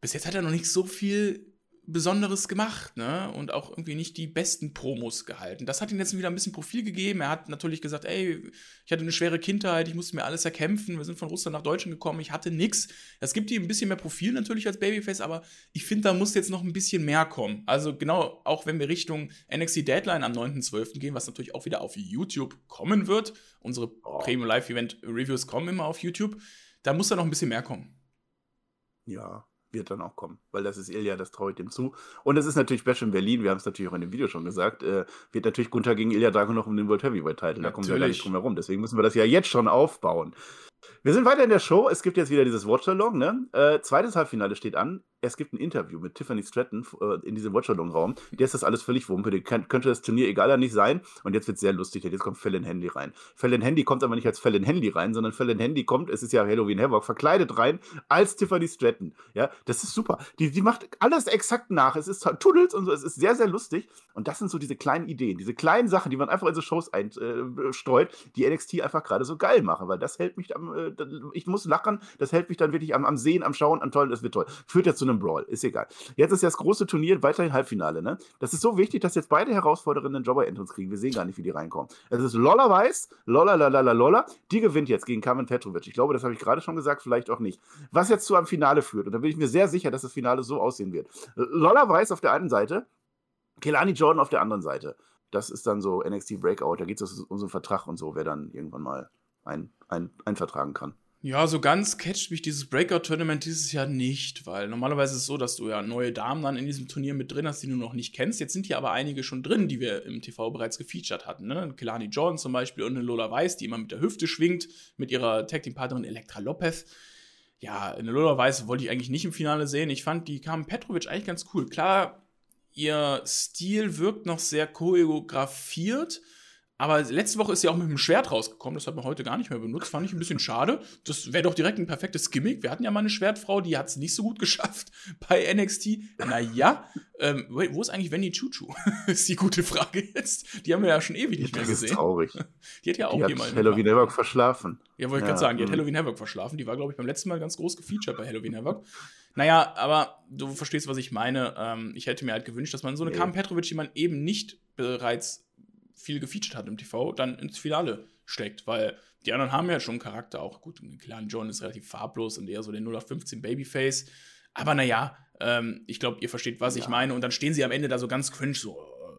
bis jetzt hat er noch nicht so viel Besonderes gemacht, ne? Und auch irgendwie nicht die besten Promos gehalten. Das hat ihm jetzt wieder ein bisschen Profil gegeben. Er hat natürlich gesagt, ey, ich hatte eine schwere Kindheit, ich musste mir alles erkämpfen. Wir sind von Russland nach Deutschland gekommen, ich hatte nichts. Das gibt ihm ein bisschen mehr Profil natürlich als Babyface, aber ich finde, da muss jetzt noch ein bisschen mehr kommen. Also genau, auch wenn wir Richtung NXT Deadline am 9.12. gehen, was natürlich auch wieder auf YouTube kommen wird. Unsere oh. Premium Live Event Reviews kommen immer auf YouTube. Da muss da noch ein bisschen mehr kommen. Ja, wird dann auch kommen, weil das ist Ilja, das traue ich dem zu. Und es ist natürlich Bash in Berlin, wir haben es natürlich auch in dem Video schon gesagt, äh, wird natürlich Gunther gegen Ilja Drago noch um den World Heavyweight Title, da kommen wir ja gar nicht drum herum, deswegen müssen wir das ja jetzt schon aufbauen. Wir sind weiter in der Show. Es gibt jetzt wieder dieses Watch-Along. Ne? Äh, zweites Halbfinale steht an. Es gibt ein Interview mit Tiffany Stratton äh, in diesem Watch-Along-Raum. Der ist das alles völlig wumpe. Kann, könnte das Turnier egaler nicht sein. Und jetzt wird es sehr lustig. Jetzt kommt Fallon Handy rein. Fallon Handy kommt aber nicht als Fallon Handy rein, sondern Fallon Handy kommt, es ist ja Halloween Havoc, verkleidet rein als Tiffany Stratton. Ja, das ist super. Die, die macht alles exakt nach. Es ist Tunnels und so. Es ist sehr, sehr lustig. Und das sind so diese kleinen Ideen, diese kleinen Sachen, die man einfach in so Shows einstreut, äh, die NXT einfach gerade so geil machen. Weil das hält mich am, äh, ich muss lachen, das hält mich dann wirklich am, am Sehen, am Schauen, am Tollen, das wird toll. Führt ja zu einem einem Brawl. Ist egal. Jetzt ist ja das große Turnier weiterhin Halbfinale, ne? Das ist so wichtig, dass jetzt beide Herausfordererinnen einen Jobber-Entrance kriegen. Wir sehen gar nicht, wie die reinkommen. Es ist Lolla Weiß, Lalala Lolla. Die gewinnt jetzt gegen Carmen Petrovic. Ich glaube, das habe ich gerade schon gesagt, vielleicht auch nicht. Was jetzt zu einem Finale führt, und da bin ich mir sehr sicher, dass das Finale so aussehen wird. Lolla Weiß auf der einen Seite, Kelani Jordan auf der anderen Seite. Das ist dann so NXT Breakout. Da geht es um so einen Vertrag und so, wer dann irgendwann mal ein, ein, einvertragen kann. Ja, so ganz catcht mich dieses Breakout-Tournament dieses Jahr nicht, weil normalerweise ist es so, dass du ja neue Damen dann in diesem Turnier mit drin hast, die du noch nicht kennst. Jetzt sind hier aber einige schon drin, die wir im TV bereits gefeatured hatten. Ne? Kelani Jordan zum Beispiel und eine Lola Weiß, die immer mit der Hüfte schwingt, mit ihrer Tag-Team-Partnerin Elektra Lopez. Ja, eine Lola Weiß wollte ich eigentlich nicht im Finale sehen. Ich fand die Carmen Petrovic eigentlich ganz cool. Klar, ihr Stil wirkt noch sehr choreografiert aber letzte Woche ist sie auch mit dem Schwert rausgekommen. Das hat man heute gar nicht mehr benutzt. Fand ich ein bisschen schade. Das wäre doch direkt ein perfektes Gimmick. Wir hatten ja mal eine Schwertfrau, die hat es nicht so gut geschafft bei NXT. Naja, ähm, wo ist eigentlich Wendy Chuchu? ist die gute Frage jetzt. Die haben wir ja schon ewig nicht mehr gesehen. Das ist traurig. Die hat ja auch die jemand. Halloween Havoc verschlafen. Ja, wollte ich ja, gerade sagen. Die hat mhm. Halloween Havoc verschlafen. Die war, glaube ich, beim letzten Mal ganz groß gefeatured bei Halloween Havoc. Naja, aber du verstehst, was ich meine. Ähm, ich hätte mir halt gewünscht, dass man so eine nee. Carmen Petrovic, die man eben nicht bereits viel gefeatured hat im TV, dann ins Finale steckt, weil die anderen haben ja schon Charakter auch. Gut, klar, John ist relativ farblos und eher so den 0 auf 15 Babyface. Aber naja, ähm, ich glaube, ihr versteht, was ja. ich meine. Und dann stehen sie am Ende da so ganz cringe, so,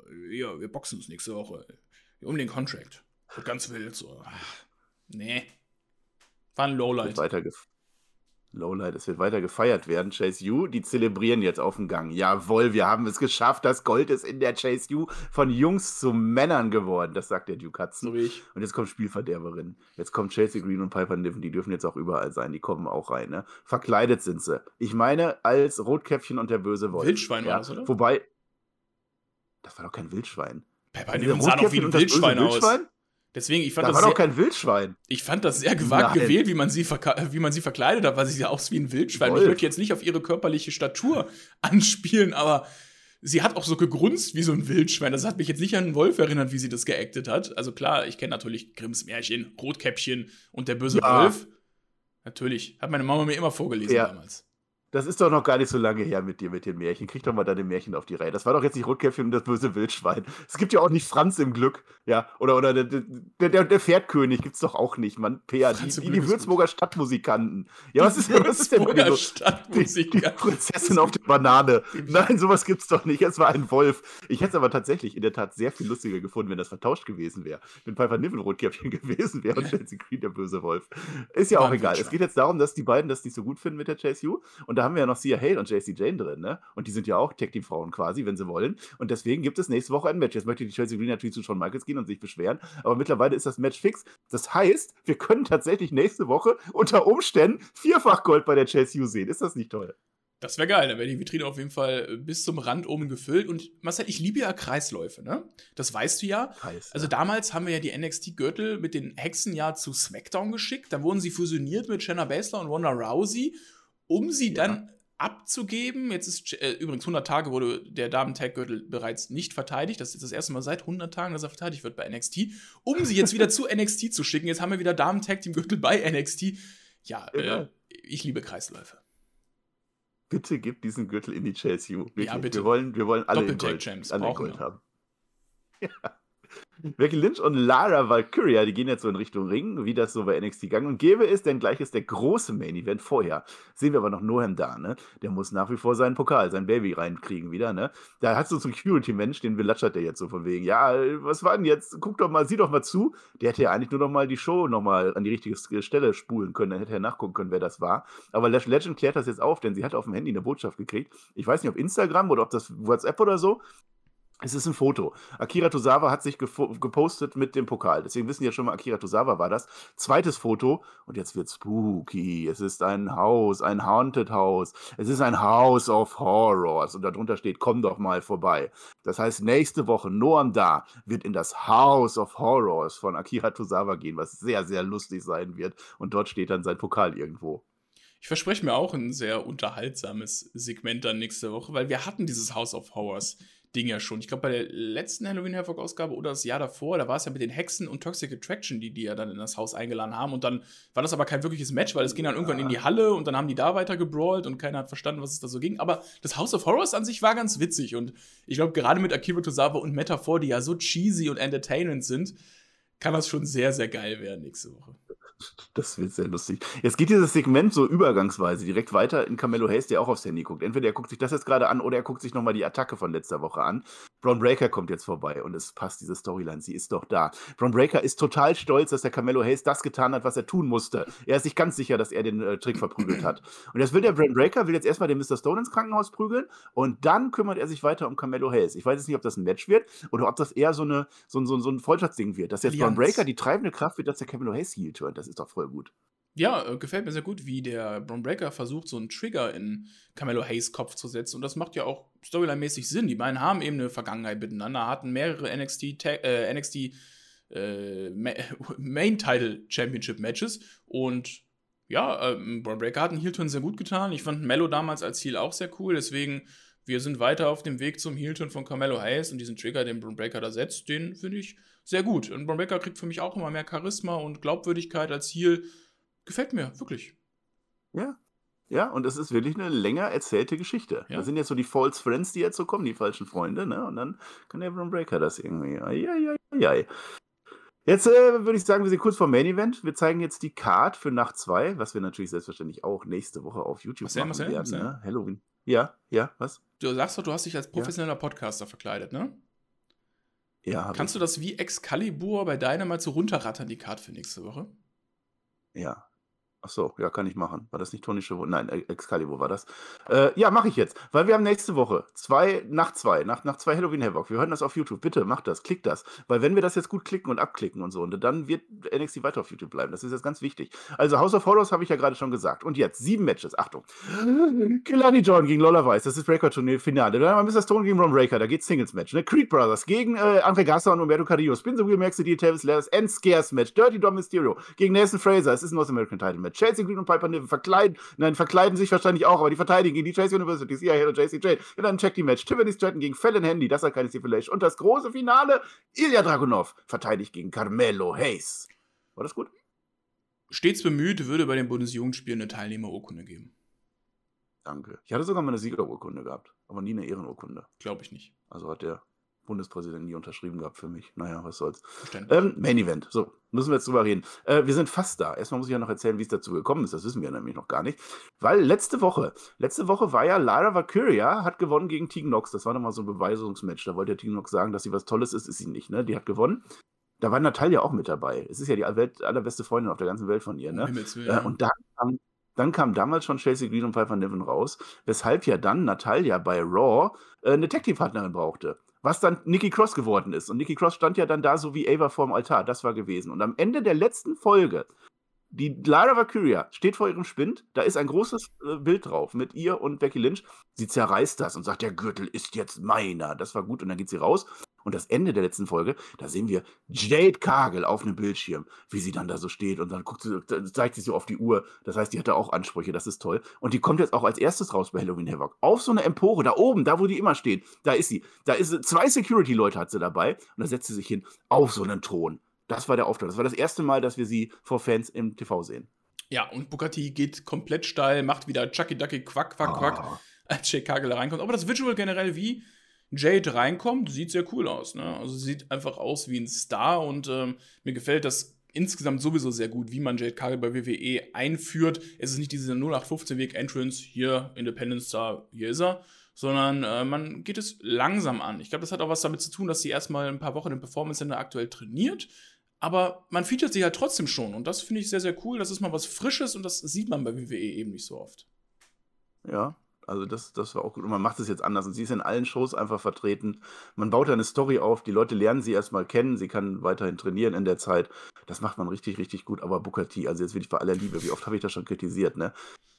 äh, ja, wir boxen uns nächste Woche um den Contract. So ganz wild, so, ach, nee. War ein Lowlight. Weiter, Lowlight, es wird weiter gefeiert werden. Chase U, die zelebrieren jetzt auf dem Gang. Jawohl, wir haben es geschafft. Das Gold ist in der Chase U von Jungs zu Männern geworden. Das sagt der Duke Hudson. So ich. Und jetzt kommt Spielverderberin. Jetzt kommt Chelsea Green und Piper Niven. Die dürfen jetzt auch überall sein. Die kommen auch rein. Ne? Verkleidet sind sie. Ich meine, als Rotkäppchen und der böse Wolf. Wildschwein ja? war das, oder? Wobei, das war doch kein Wildschwein. Piper Niven sah doch wie ein Wildschwein aus. Wildschwein? Deswegen, ich fand da das. war doch kein Wildschwein. Ich fand das sehr gewagt Nein. gewählt, wie man, sie wie man sie verkleidet hat, weil sie ja aus wie ein Wildschwein. Wolf. Ich würde jetzt nicht auf ihre körperliche Statur anspielen, aber sie hat auch so gegrunzt wie so ein Wildschwein. Das hat mich jetzt nicht an einen Wolf erinnert, wie sie das geactet hat. Also klar, ich kenne natürlich Grimms Märchen, Rotkäppchen und der böse ja. Wolf. Natürlich. Hat meine Mama mir immer vorgelesen ja. damals. Das ist doch noch gar nicht so lange her mit dir, mit den Märchen. Krieg doch mal deine Märchen auf die Reihe. Das war doch jetzt nicht Rotkäppchen und das böse Wildschwein. Es gibt ja auch nicht Franz im Glück. Ja, oder, oder der, der, der, der Pferdkönig gibt's doch auch nicht, Mann. Peer, die, die, die Würzburger Stadtmusikanten. Ja, was ist, was ist denn mit so? Die, die Prinzessin auf der Banane. Nein, sowas gibt's doch nicht. Es war ein Wolf. Ich hätte es aber tatsächlich in der Tat sehr viel lustiger gefunden, wenn das vertauscht gewesen wäre. Wenn Piper Niven Rotkäppchen gewesen wäre und Chelsea Green der böse Wolf. Ist ja auch egal. Es geht jetzt darum, dass die beiden das nicht so gut finden mit der Chase U. Und da da haben wir ja noch Sia Hale und JC Jane drin, ne? Und die sind ja auch Tag-Team-Frauen quasi, wenn sie wollen. Und deswegen gibt es nächste Woche ein Match. Jetzt möchte die Chelsea Green natürlich zu Shawn Michaels gehen und sich beschweren. Aber mittlerweile ist das Match fix. Das heißt, wir können tatsächlich nächste Woche unter Umständen vierfach Gold bei der Chelsea U sehen. Ist das nicht toll? Das wäre geil, dann wäre die Vitrine auf jeden Fall äh, bis zum Rand oben gefüllt. Und Marcel, ich liebe ja Kreisläufe, ne? Das weißt du ja. Kreis, also damals haben wir ja die NXT-Gürtel mit den Hexen ja zu SmackDown geschickt. Dann wurden sie fusioniert mit Shanna Baszler und Ronda Rousey um sie ja. dann abzugeben. Jetzt ist äh, übrigens 100 Tage wurde der Damen-Tag-Gürtel bereits nicht verteidigt. Das ist jetzt das erste Mal seit 100 Tagen, dass er verteidigt wird bei NXT. Um sie jetzt wieder zu NXT zu schicken. Jetzt haben wir wieder Damen-Tag-Team-Gürtel bei NXT. Ja, äh, ich liebe Kreisläufe. Bitte gib diesen Gürtel in die Chase U. Ja, bitte. Wir wollen, wir wollen alle Gold, alle Gold haben. Ja. Becky Lynch und Lara Valkyria, die gehen jetzt so in Richtung Ring, wie das so bei NXT gegangen und gäbe es, denn gleich ist der große Main Event vorher. Sehen wir aber noch Noam da, ne? Der muss nach wie vor seinen Pokal, sein Baby reinkriegen wieder, ne? Da hat so ein Security-Mensch, den belatschert der jetzt so von wegen, ja, was war denn jetzt? Guck doch mal, sieh doch mal zu. Der hätte ja eigentlich nur noch mal die Show noch mal an die richtige Stelle spulen können, dann hätte er nachgucken können, wer das war. Aber Lash Legend klärt das jetzt auf, denn sie hat auf dem Handy eine Botschaft gekriegt. Ich weiß nicht, ob Instagram oder ob das WhatsApp oder so. Es ist ein Foto. Akira Tosawa hat sich gepostet mit dem Pokal. Deswegen wissen ja schon mal, Akira Tosawa war das. Zweites Foto. Und jetzt wird spooky. Es ist ein Haus, ein Haunted House. Es ist ein House of Horrors. Und darunter steht, komm doch mal vorbei. Das heißt, nächste Woche, Noam Da wird in das House of Horrors von Akira Tosawa gehen, was sehr, sehr lustig sein wird. Und dort steht dann sein Pokal irgendwo. Ich verspreche mir auch ein sehr unterhaltsames Segment dann nächste Woche, weil wir hatten dieses House of Horrors Ding ja schon. Ich glaube, bei der letzten Halloween Havoc Ausgabe oder das Jahr davor, da war es ja mit den Hexen und Toxic Attraction, die die ja dann in das Haus eingeladen haben. Und dann war das aber kein wirkliches Match, weil es ging dann irgendwann in die Halle und dann haben die da weiter gebrawlt und keiner hat verstanden, was es da so ging. Aber das House of Horrors an sich war ganz witzig. Und ich glaube, gerade mit Akira Tozawa und Metaphor, die ja so cheesy und entertainend sind, kann das schon sehr, sehr geil werden nächste Woche. Das wird sehr lustig. Jetzt geht dieses Segment so übergangsweise direkt weiter in Camelo Hayes, der auch aufs Handy guckt. Entweder er guckt sich das jetzt gerade an oder er guckt sich nochmal die Attacke von letzter Woche an. Braun Breaker kommt jetzt vorbei und es passt diese Storyline. Sie ist doch da. Braun Breaker ist total stolz, dass der Camelo Hayes das getan hat, was er tun musste. Er ist sich ganz sicher, dass er den äh, Trick verprügelt hat. Und jetzt will der Braun Breaker, will jetzt erstmal den Mr. Stone ins Krankenhaus prügeln und dann kümmert er sich weiter um Camelo Hayes. Ich weiß jetzt nicht, ob das ein Match wird oder ob das eher so, eine, so, so, so ein Freundschaftsding wird. Dass jetzt Braun Breaker die treibende Kraft wird, dass der Camelo Hayes turnt. Das ist doch voll gut. Ja, äh, gefällt mir sehr gut, wie der Braun Breaker versucht, so einen Trigger in Carmelo Hayes Kopf zu setzen. Und das macht ja auch storyline-mäßig Sinn. Die beiden haben eben eine Vergangenheit miteinander, hatten mehrere NXT, äh, NXT äh, Main Title Championship Matches. Und ja, äh, Braun Breaker hat einen Heel-Turn sehr gut getan. Ich fand Mello damals als Heel auch sehr cool. Deswegen, wir sind weiter auf dem Weg zum Heel-Turn von Carmelo Hayes. Und diesen Trigger, den Braun Breaker da setzt, den finde ich sehr gut. Und Braun Breaker kriegt für mich auch immer mehr Charisma und Glaubwürdigkeit als Heel Gefällt mir, wirklich. Ja. Ja, und es ist wirklich eine länger erzählte Geschichte. Ja. Das sind jetzt so die False Friends, die jetzt so kommen, die falschen Freunde, ne? Und dann kann der Braun Breaker das irgendwie. Eieieiei. Jetzt äh, würde ich sagen, wir sind kurz vor Main Event. Wir zeigen jetzt die Card für Nacht 2, was wir natürlich selbstverständlich auch nächste Woche auf YouTube was machen was werden. Was ne? Halloween. Ja, ja, was? Du sagst doch, du hast dich als professioneller ja. Podcaster verkleidet, ne? Ja. Kannst du das wie Excalibur bei deiner mal so runterrattern, die Card für nächste Woche? Ja. Ach so, ja, kann ich machen. War das nicht Tony Schiavone? Nein, Excalibur war das. Äh, ja, mache ich jetzt, weil wir haben nächste Woche zwei nach zwei, nach, nach zwei Halloween Havoc. Wir hören das auf YouTube. Bitte macht das, klickt das, weil wenn wir das jetzt gut klicken und abklicken und so, und dann wird NXT weiter auf YouTube bleiben. Das ist jetzt ganz wichtig. Also House of Horrors habe ich ja gerade schon gesagt. Und jetzt sieben Matches. Achtung. Kilani John gegen Lola Weiss, das ist Breaker-Turnier Finale. Dann haben wir Mr. Stone gegen Ron Breaker, da geht Singles Match. Ne? Creed Brothers gegen äh, Andre Gasser und Umberto Carrillo. Spin the Wheel Max die Tavis Letters and Scares Match. Dirty Dom Mysterio gegen Nathan Fraser. Es ist ein North American Title Match. Chelsea Green und Piper Niven verkleiden, nein, verkleiden sich wahrscheinlich auch, aber die verteidigen gegen die Chase University, CIA und JC Jane. Ja, dann checkt die Match. Tiffany Stratton gegen Fallon Handy, das hat keine Stipulation. Und das große Finale, Ilya Dragunov verteidigt gegen Carmelo Hayes. War das gut? Stets bemüht, würde bei den Bundesjugendspielen eine Teilnehmerurkunde geben. Danke. Ich hatte sogar mal eine Siegerurkunde gehabt, aber nie eine Ehrenurkunde. Glaube ich nicht. Also hat der Bundespräsident nie unterschrieben gehabt für mich. Naja, was soll's. Ähm, Main Event. So, müssen wir jetzt drüber reden. Äh, wir sind fast da. Erstmal muss ich ja noch erzählen, wie es dazu gekommen ist. Das wissen wir nämlich noch gar nicht. Weil letzte Woche, letzte Woche war ja Lara Valkyria, hat gewonnen gegen Tegan Nox. Das war nochmal so ein Beweisungsmatch. Da wollte ja Tegan Nox sagen, dass sie was Tolles ist. Ist sie nicht, ne? Die hat gewonnen. Da war Natalia auch mit dabei. Es ist ja die allerbeste Freundin auf der ganzen Welt von ihr, ne? Willen, äh, und da kam, dann kam damals schon Chelsea Green und Pfeiffer Niven raus, weshalb ja dann Natalia bei Raw äh, eine Tag Team Partnerin brauchte was dann Nikki Cross geworden ist. Und Nikki Cross stand ja dann da so wie Ava vorm Altar. Das war gewesen. Und am Ende der letzten Folge, die Lara Valkyria steht vor ihrem Spind, da ist ein großes äh, Bild drauf mit ihr und Becky Lynch. Sie zerreißt das und sagt, der Gürtel ist jetzt meiner. Das war gut. Und dann geht sie raus und das Ende der letzten Folge, da sehen wir Jade Kagel auf einem Bildschirm, wie sie dann da so steht und dann guckt sie, zeigt sie so auf die Uhr. Das heißt, die hatte auch Ansprüche, das ist toll. Und die kommt jetzt auch als erstes raus bei Halloween Havoc. Auf so eine Empore, da oben, da wo die immer steht, da ist sie. Da ist zwei Security-Leute hat sie dabei und da setzt sie sich hin auf so einen Thron. Das war der Auftritt. Das war das erste Mal, dass wir sie vor Fans im TV sehen. Ja, und Bugatti geht komplett steil, macht wieder Chucky Ducky Quack, Quack, Quack, oh. als Jade Kagel reinkommt. Aber das Visual generell wie Jade reinkommt, sieht sehr cool aus. Ne? Also sieht einfach aus wie ein Star und ähm, mir gefällt das insgesamt sowieso sehr gut, wie man Jade Cargill bei WWE einführt. Es ist nicht diese 0815-Weg-Entrance, hier Independence Star, hier ist er, sondern äh, man geht es langsam an. Ich glaube, das hat auch was damit zu tun, dass sie erstmal ein paar Wochen im Performance Center aktuell trainiert. Aber man featuret sie halt trotzdem schon. Und das finde ich sehr, sehr cool. Das ist mal was Frisches und das sieht man bei WWE eben nicht so oft. Ja, also das, das war auch gut. Und man macht es jetzt anders. Und sie ist in allen Shows einfach vertreten. Man baut eine Story auf. Die Leute lernen sie erstmal kennen. Sie kann weiterhin trainieren in der Zeit. Das macht man richtig, richtig gut. Aber Booker T, also jetzt will ich bei aller Liebe, wie oft habe ich das schon kritisiert, ne?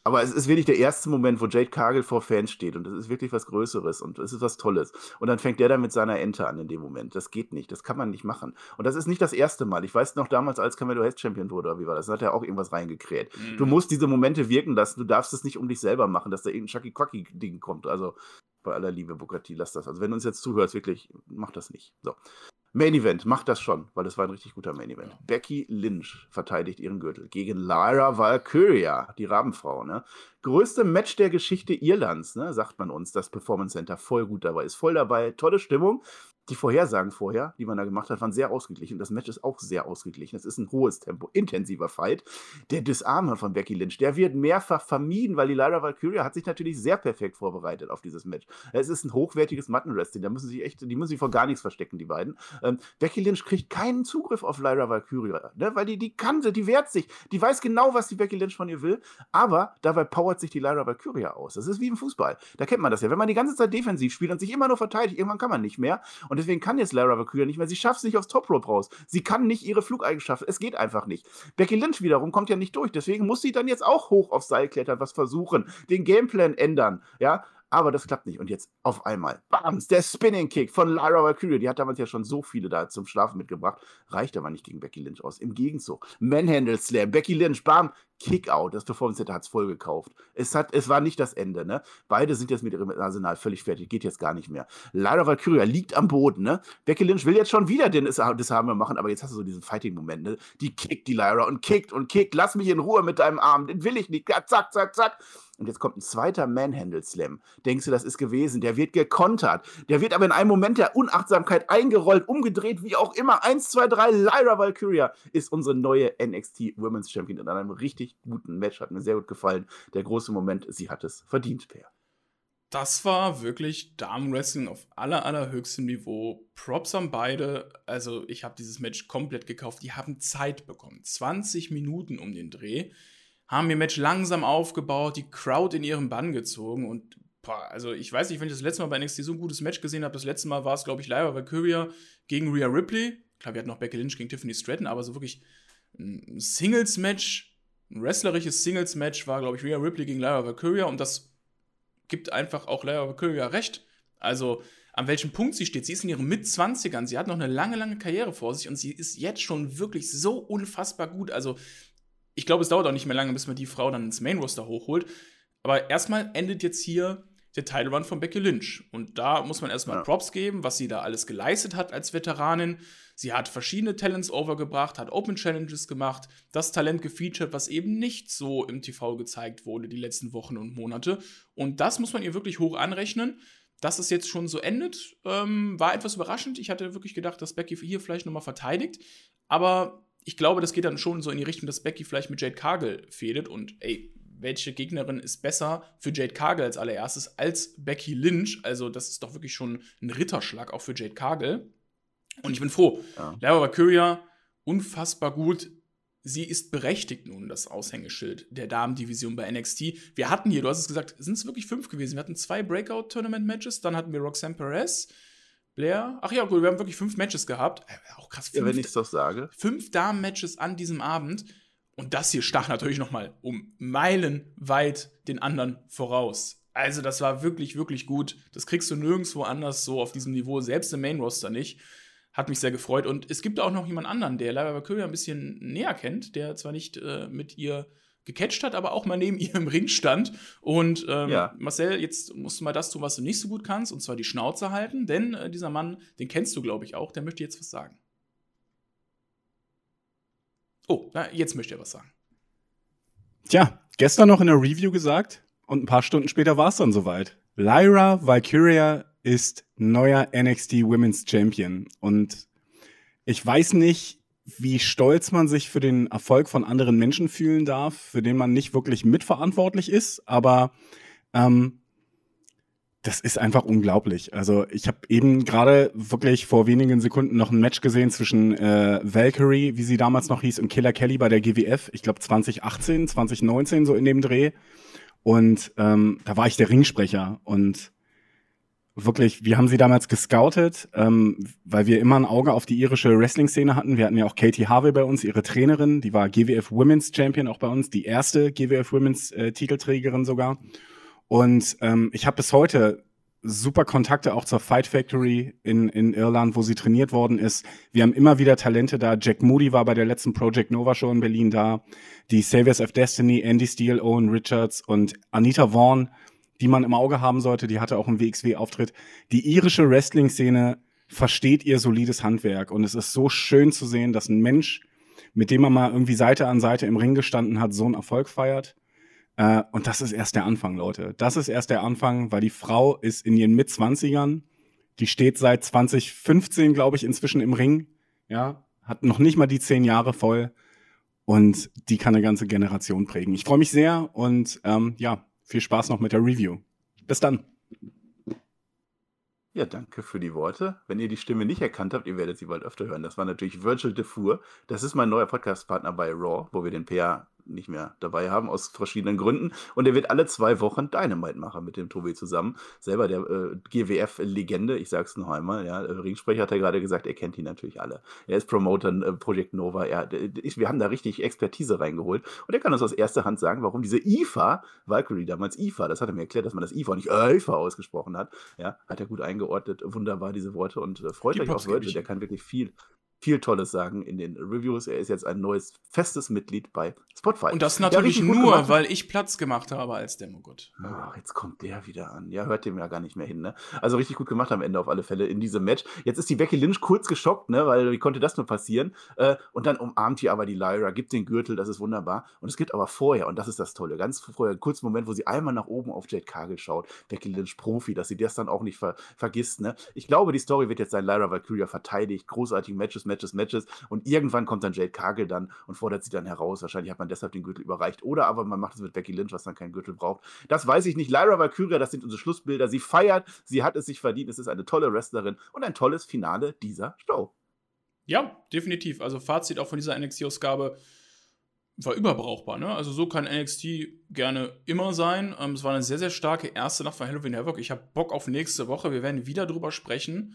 Aber es ist wirklich der erste Moment, wo Jade Cargill vor Fans steht und es ist wirklich was Größeres und es ist was Tolles. Und dann fängt der da mit seiner Ente an in dem Moment. Das geht nicht, das kann man nicht machen. Und das ist nicht das erste Mal. Ich weiß noch damals, als Camelo Hayes Champion wurde, oder wie war das? Da hat er auch irgendwas reingekräht. Mhm. Du musst diese Momente wirken lassen. Du darfst es nicht um dich selber machen, dass da irgendein Chucky Quacky Ding kommt. Also Bei aller Liebe, Bukati, lass das. Also wenn du uns jetzt zuhörst, wirklich, mach das nicht. So. Main Event, macht das schon, weil es war ein richtig guter Main Event. Becky Lynch verteidigt ihren Gürtel gegen Lyra Valkyria, die Rabenfrau. Ne? Größte Match der Geschichte Irlands, ne? sagt man uns. Das Performance Center voll gut dabei, ist voll dabei, tolle Stimmung die Vorhersagen vorher, die man da gemacht hat, waren sehr ausgeglichen. Das Match ist auch sehr ausgeglichen. Es ist ein hohes Tempo, intensiver Fight. Der Disarmer von Becky Lynch, der wird mehrfach vermieden, weil die Lyra Valkyria hat sich natürlich sehr perfekt vorbereitet auf dieses Match. Es ist ein hochwertiges Mattenwrestling. Da müssen sie echt, die müssen sich vor gar nichts verstecken, die beiden. Ähm, Becky Lynch kriegt keinen Zugriff auf Lyra Valkyria, ne? weil die, die kann, die wehrt sich. Die weiß genau, was die Becky Lynch von ihr will. Aber dabei powert sich die Lyra Valkyria aus. Das ist wie im Fußball. Da kennt man das ja. Wenn man die ganze Zeit defensiv spielt und sich immer nur verteidigt, irgendwann kann man nicht mehr. Und und deswegen kann jetzt Lara Valkyria nicht mehr. Sie schafft es nicht aufs Top Rope raus. Sie kann nicht ihre Flugeigenschaften. Es geht einfach nicht. Becky Lynch wiederum kommt ja nicht durch. Deswegen muss sie dann jetzt auch hoch aufs Seil klettern, was versuchen, den Gameplan ändern. Ja, aber das klappt nicht. Und jetzt auf einmal, bams, der Spinning Kick von Lyra Valkyrie. Die hat damals ja schon so viele da zum Schlafen mitgebracht. Reicht aber nicht gegen Becky Lynch aus. Im Gegenzug, Manhandle Slam, Becky Lynch, bam, Kickout. Das Performance Center hat es voll gekauft. Es, hat, es war nicht das Ende. Ne? Beide sind jetzt mit ihrem Arsenal völlig fertig. Geht jetzt gar nicht mehr. Lyra Valkyria liegt am Boden. Ne? Becky Lynch will jetzt schon wieder den wir machen, aber jetzt hast du so diesen Fighting-Moment. Ne? Die kickt die Lyra und kickt und kickt. Lass mich in Ruhe mit deinem Arm. Den will ich nicht. Zack, zack, zack. Und jetzt kommt ein zweiter Manhandle-Slam. Denkst du, das ist gewesen? Der wird gekontert. Der wird aber in einem Moment der Unachtsamkeit eingerollt, umgedreht, wie auch immer. Eins, zwei, drei. Lyra Valkyria ist unsere neue NXT Women's Champion in einem richtig guten Match. Hat mir sehr gut gefallen. Der große Moment, sie hat es verdient, Per. Das war wirklich Damenwrestling auf aller, allerhöchstem Niveau. Props an beide. Also, ich habe dieses Match komplett gekauft. Die haben Zeit bekommen. 20 Minuten um den Dreh haben ihr Match langsam aufgebaut, die Crowd in ihren Bann gezogen und also ich weiß nicht, wenn ich das letzte Mal bei NXT so ein gutes Match gesehen habe, das letzte Mal war es, glaube ich, Lyra Valkyria gegen Rhea Ripley. Klar, wir hatten noch Becky Lynch gegen Tiffany Stratton, aber so wirklich ein Singles-Match, ein wrestlerisches Singles-Match war, glaube ich, Rhea Ripley gegen Lyra Valkyria und das gibt einfach auch Lyra Valkyria recht. Also, an welchem Punkt sie steht. Sie ist in ihren Mit-20ern. Sie hat noch eine lange, lange Karriere vor sich und sie ist jetzt schon wirklich so unfassbar gut. Also, ich glaube, es dauert auch nicht mehr lange, bis man die Frau dann ins Main Roster hochholt. Aber erstmal endet jetzt hier der Title Run von Becky Lynch. Und da muss man erstmal ja. Props geben, was sie da alles geleistet hat als Veteranin. Sie hat verschiedene Talents overgebracht, hat Open Challenges gemacht, das Talent gefeatured, was eben nicht so im TV gezeigt wurde die letzten Wochen und Monate. Und das muss man ihr wirklich hoch anrechnen. Dass es jetzt schon so endet, ähm, war etwas überraschend. Ich hatte wirklich gedacht, dass Becky hier vielleicht nochmal verteidigt. Aber ich glaube, das geht dann schon so in die Richtung, dass Becky vielleicht mit Jade Cargill fädet und ey, welche Gegnerin ist besser für Jade Cargill als allererstes als Becky Lynch? Also, das ist doch wirklich schon ein Ritterschlag auch für Jade Cargill. Und ich bin froh. Ja. Lara Valkyria, unfassbar gut. Sie ist berechtigt nun, das Aushängeschild der Damendivision bei NXT. Wir hatten hier, du hast es gesagt, sind es wirklich fünf gewesen. Wir hatten zwei Breakout-Tournament-Matches, dann hatten wir Roxanne Perez, Blair. Ach ja, gut, wir haben wirklich fünf Matches gehabt. Äh, auch krass. Fünf, ja, wenn ich es doch sage. Fünf Damen-Matches an diesem Abend. Und das hier stach natürlich noch mal um Meilen weit den anderen voraus. Also das war wirklich, wirklich gut. Das kriegst du nirgendwo anders so auf diesem Niveau, selbst im Main-Roster nicht. Hat mich sehr gefreut. Und es gibt auch noch jemand anderen, der Lara Valkyria ein bisschen näher kennt, der zwar nicht äh, mit ihr gecatcht hat, aber auch mal neben ihr im Ring stand. Und ähm, ja. Marcel, jetzt musst du mal das tun, was du nicht so gut kannst, und zwar die Schnauze halten, denn äh, dieser Mann, den kennst du, glaube ich, auch, der möchte jetzt was sagen. Oh, na, jetzt möchte er was sagen. Tja, gestern noch in der Review gesagt und ein paar Stunden später war es dann soweit. Lyra Valkyria ist neuer NXT Women's Champion und ich weiß nicht, wie stolz man sich für den Erfolg von anderen Menschen fühlen darf, für den man nicht wirklich mitverantwortlich ist, aber ähm, das ist einfach unglaublich. Also ich habe eben gerade wirklich vor wenigen Sekunden noch ein Match gesehen zwischen äh, Valkyrie, wie sie damals noch hieß, und Killer Kelly bei der GWF. Ich glaube 2018, 2019 so in dem Dreh. Und ähm, da war ich der Ringsprecher und wirklich, wir haben sie damals gescoutet, ähm, weil wir immer ein Auge auf die irische Wrestling-Szene hatten. Wir hatten ja auch Katie Harvey bei uns, ihre Trainerin, die war GWF Women's Champion auch bei uns, die erste GWF Women's äh, Titelträgerin sogar. Und ähm, ich habe bis heute super Kontakte auch zur Fight Factory in, in Irland, wo sie trainiert worden ist. Wir haben immer wieder Talente da. Jack Moody war bei der letzten Project Nova Show in Berlin da. Die Saviors of Destiny, Andy Steele, Owen Richards und Anita Vaughn die man im Auge haben sollte. Die hatte auch einen WXW-Auftritt. Die irische Wrestling-Szene versteht ihr solides Handwerk. Und es ist so schön zu sehen, dass ein Mensch, mit dem man mal irgendwie Seite an Seite im Ring gestanden hat, so einen Erfolg feiert. Äh, und das ist erst der Anfang, Leute. Das ist erst der Anfang, weil die Frau ist in ihren Mitzwanzigern. Die steht seit 2015, glaube ich, inzwischen im Ring. Ja, hat noch nicht mal die zehn Jahre voll. Und die kann eine ganze Generation prägen. Ich freue mich sehr und ähm, ja, viel Spaß noch mit der Review. Bis dann. Ja, danke für die Worte. Wenn ihr die Stimme nicht erkannt habt, ihr werdet sie bald öfter hören. Das war natürlich Virgil Defour. Das ist mein neuer Podcastpartner bei Raw, wo wir den PR nicht mehr dabei haben, aus verschiedenen Gründen. Und er wird alle zwei Wochen Dynamite machen mit dem Tobi zusammen. Selber der äh, GWF-Legende, ich sag's noch einmal, ja, Ringsprecher hat er gerade gesagt, er kennt ihn natürlich alle. Er ist Promoter äh, Project Nova, er, ich, wir haben da richtig Expertise reingeholt. Und er kann uns aus erster Hand sagen, warum diese IFA, Valkyrie damals IFA, das hat er mir erklärt, dass man das IFA nicht IFA ausgesprochen hat. Ja, hat er gut eingeordnet, wunderbar diese Worte und äh, freut Die euch auf Virgil, der kann wirklich viel, viel Tolles sagen in den Reviews. Er ist jetzt ein neues festes Mitglied bei Spotify. Und das natürlich ja, nur, weil ich Platz gemacht habe als Demogod. Ach, jetzt kommt der wieder an. Ja, hört dem ja gar nicht mehr hin, ne? Also richtig gut gemacht am Ende auf alle Fälle in diesem Match. Jetzt ist die Becky Lynch kurz geschockt, ne? Weil wie konnte das nur passieren? Äh, und dann umarmt hier aber die Lyra, gibt den Gürtel, das ist wunderbar. Und es gibt aber vorher, und das ist das Tolle, ganz vorher, einen kurzen Moment, wo sie einmal nach oben auf Jade Cargill schaut. Becky Lynch Profi, dass sie das dann auch nicht ver vergisst, ne? Ich glaube, die Story wird jetzt sein, Lyra Valkyria verteidigt, großartige Matches, Matches, Matches. Und irgendwann kommt dann Jade Cargill dann und fordert sie dann heraus. Wahrscheinlich hat man deshalb den Gürtel überreicht. Oder aber man macht es mit Becky Lynch, was dann keinen Gürtel braucht. Das weiß ich nicht. Lyra Valkyria, das sind unsere Schlussbilder. Sie feiert, sie hat es sich verdient. Es ist eine tolle Wrestlerin und ein tolles Finale dieser Show. Ja, definitiv. Also Fazit auch von dieser NXT-Ausgabe war überbrauchbar. Ne? Also so kann NXT gerne immer sein. Ähm, es war eine sehr, sehr starke erste Nacht von Halloween Havoc. Ich habe Bock auf nächste Woche. Wir werden wieder drüber sprechen.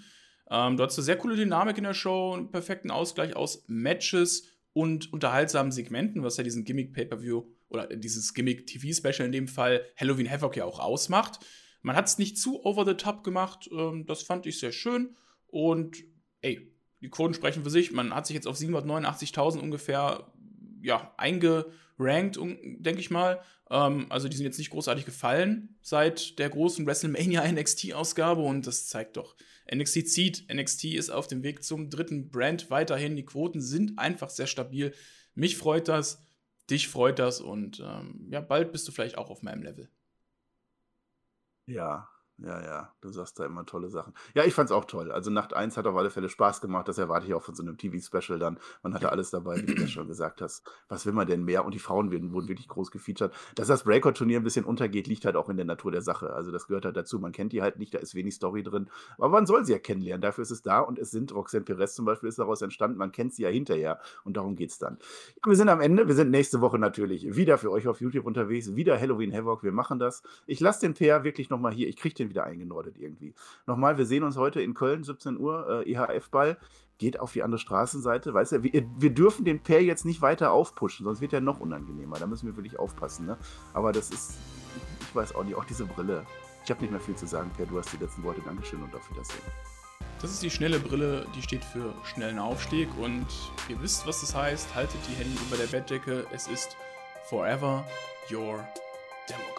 Ähm, du hast eine sehr coole Dynamik in der Show, einen perfekten Ausgleich aus Matches und unterhaltsamen Segmenten, was ja diesen Gimmick-Pay-Per-View oder dieses Gimmick-TV-Special in dem Fall Halloween Havoc ja auch ausmacht. Man hat es nicht zu over the top gemacht, ähm, das fand ich sehr schön und ey, die Quoten sprechen für sich. Man hat sich jetzt auf 789.000 ungefähr ja, eingerankt, denke ich mal. Ähm, also die sind jetzt nicht großartig gefallen seit der großen WrestleMania NXT-Ausgabe und das zeigt doch, NXT zieht. NXT ist auf dem Weg zum dritten Brand weiterhin. Die Quoten sind einfach sehr stabil. Mich freut das, dich freut das und ähm, ja, bald bist du vielleicht auch auf meinem Level. Ja, ja, ja, du sagst da immer tolle Sachen. Ja, ich fand's auch toll. Also Nacht 1 hat auf alle Fälle Spaß gemacht. Das erwarte ich auch von so einem TV-Special dann. Man hatte alles dabei, wie du das schon gesagt hast. Was will man denn mehr? Und die Frauen werden, wurden wirklich groß gefeatured. Dass das Breakout-Turnier ein bisschen untergeht, liegt halt auch in der Natur der Sache. Also das gehört halt dazu. Man kennt die halt nicht, da ist wenig Story drin. Aber man soll sie ja kennenlernen. Dafür ist es da. Und es sind, Roxanne Perez zum Beispiel ist daraus entstanden. Man kennt sie ja hinterher. Und darum geht's dann. Ja, wir sind am Ende. Wir sind nächste Woche natürlich wieder für euch auf YouTube unterwegs. Wieder Halloween Havoc. Wir machen das. Ich lasse den PR wirklich nochmal hier. Ich kriege den wieder eingenordet irgendwie. Nochmal, wir sehen uns heute in Köln, 17 Uhr, äh, EHF-Ball. Geht auf die andere Straßenseite, weißt du, wir, wir dürfen den Pair jetzt nicht weiter aufpushen, sonst wird er noch unangenehmer. Da müssen wir wirklich aufpassen, ne? Aber das ist, ich weiß auch nicht, auch diese Brille. Ich habe nicht mehr viel zu sagen, Per, du hast die letzten Worte. Dankeschön und auf Wiedersehen. Das ist die schnelle Brille, die steht für schnellen Aufstieg und ihr wisst, was das heißt. Haltet die Hände über der Bettdecke. Es ist Forever Your Demogod.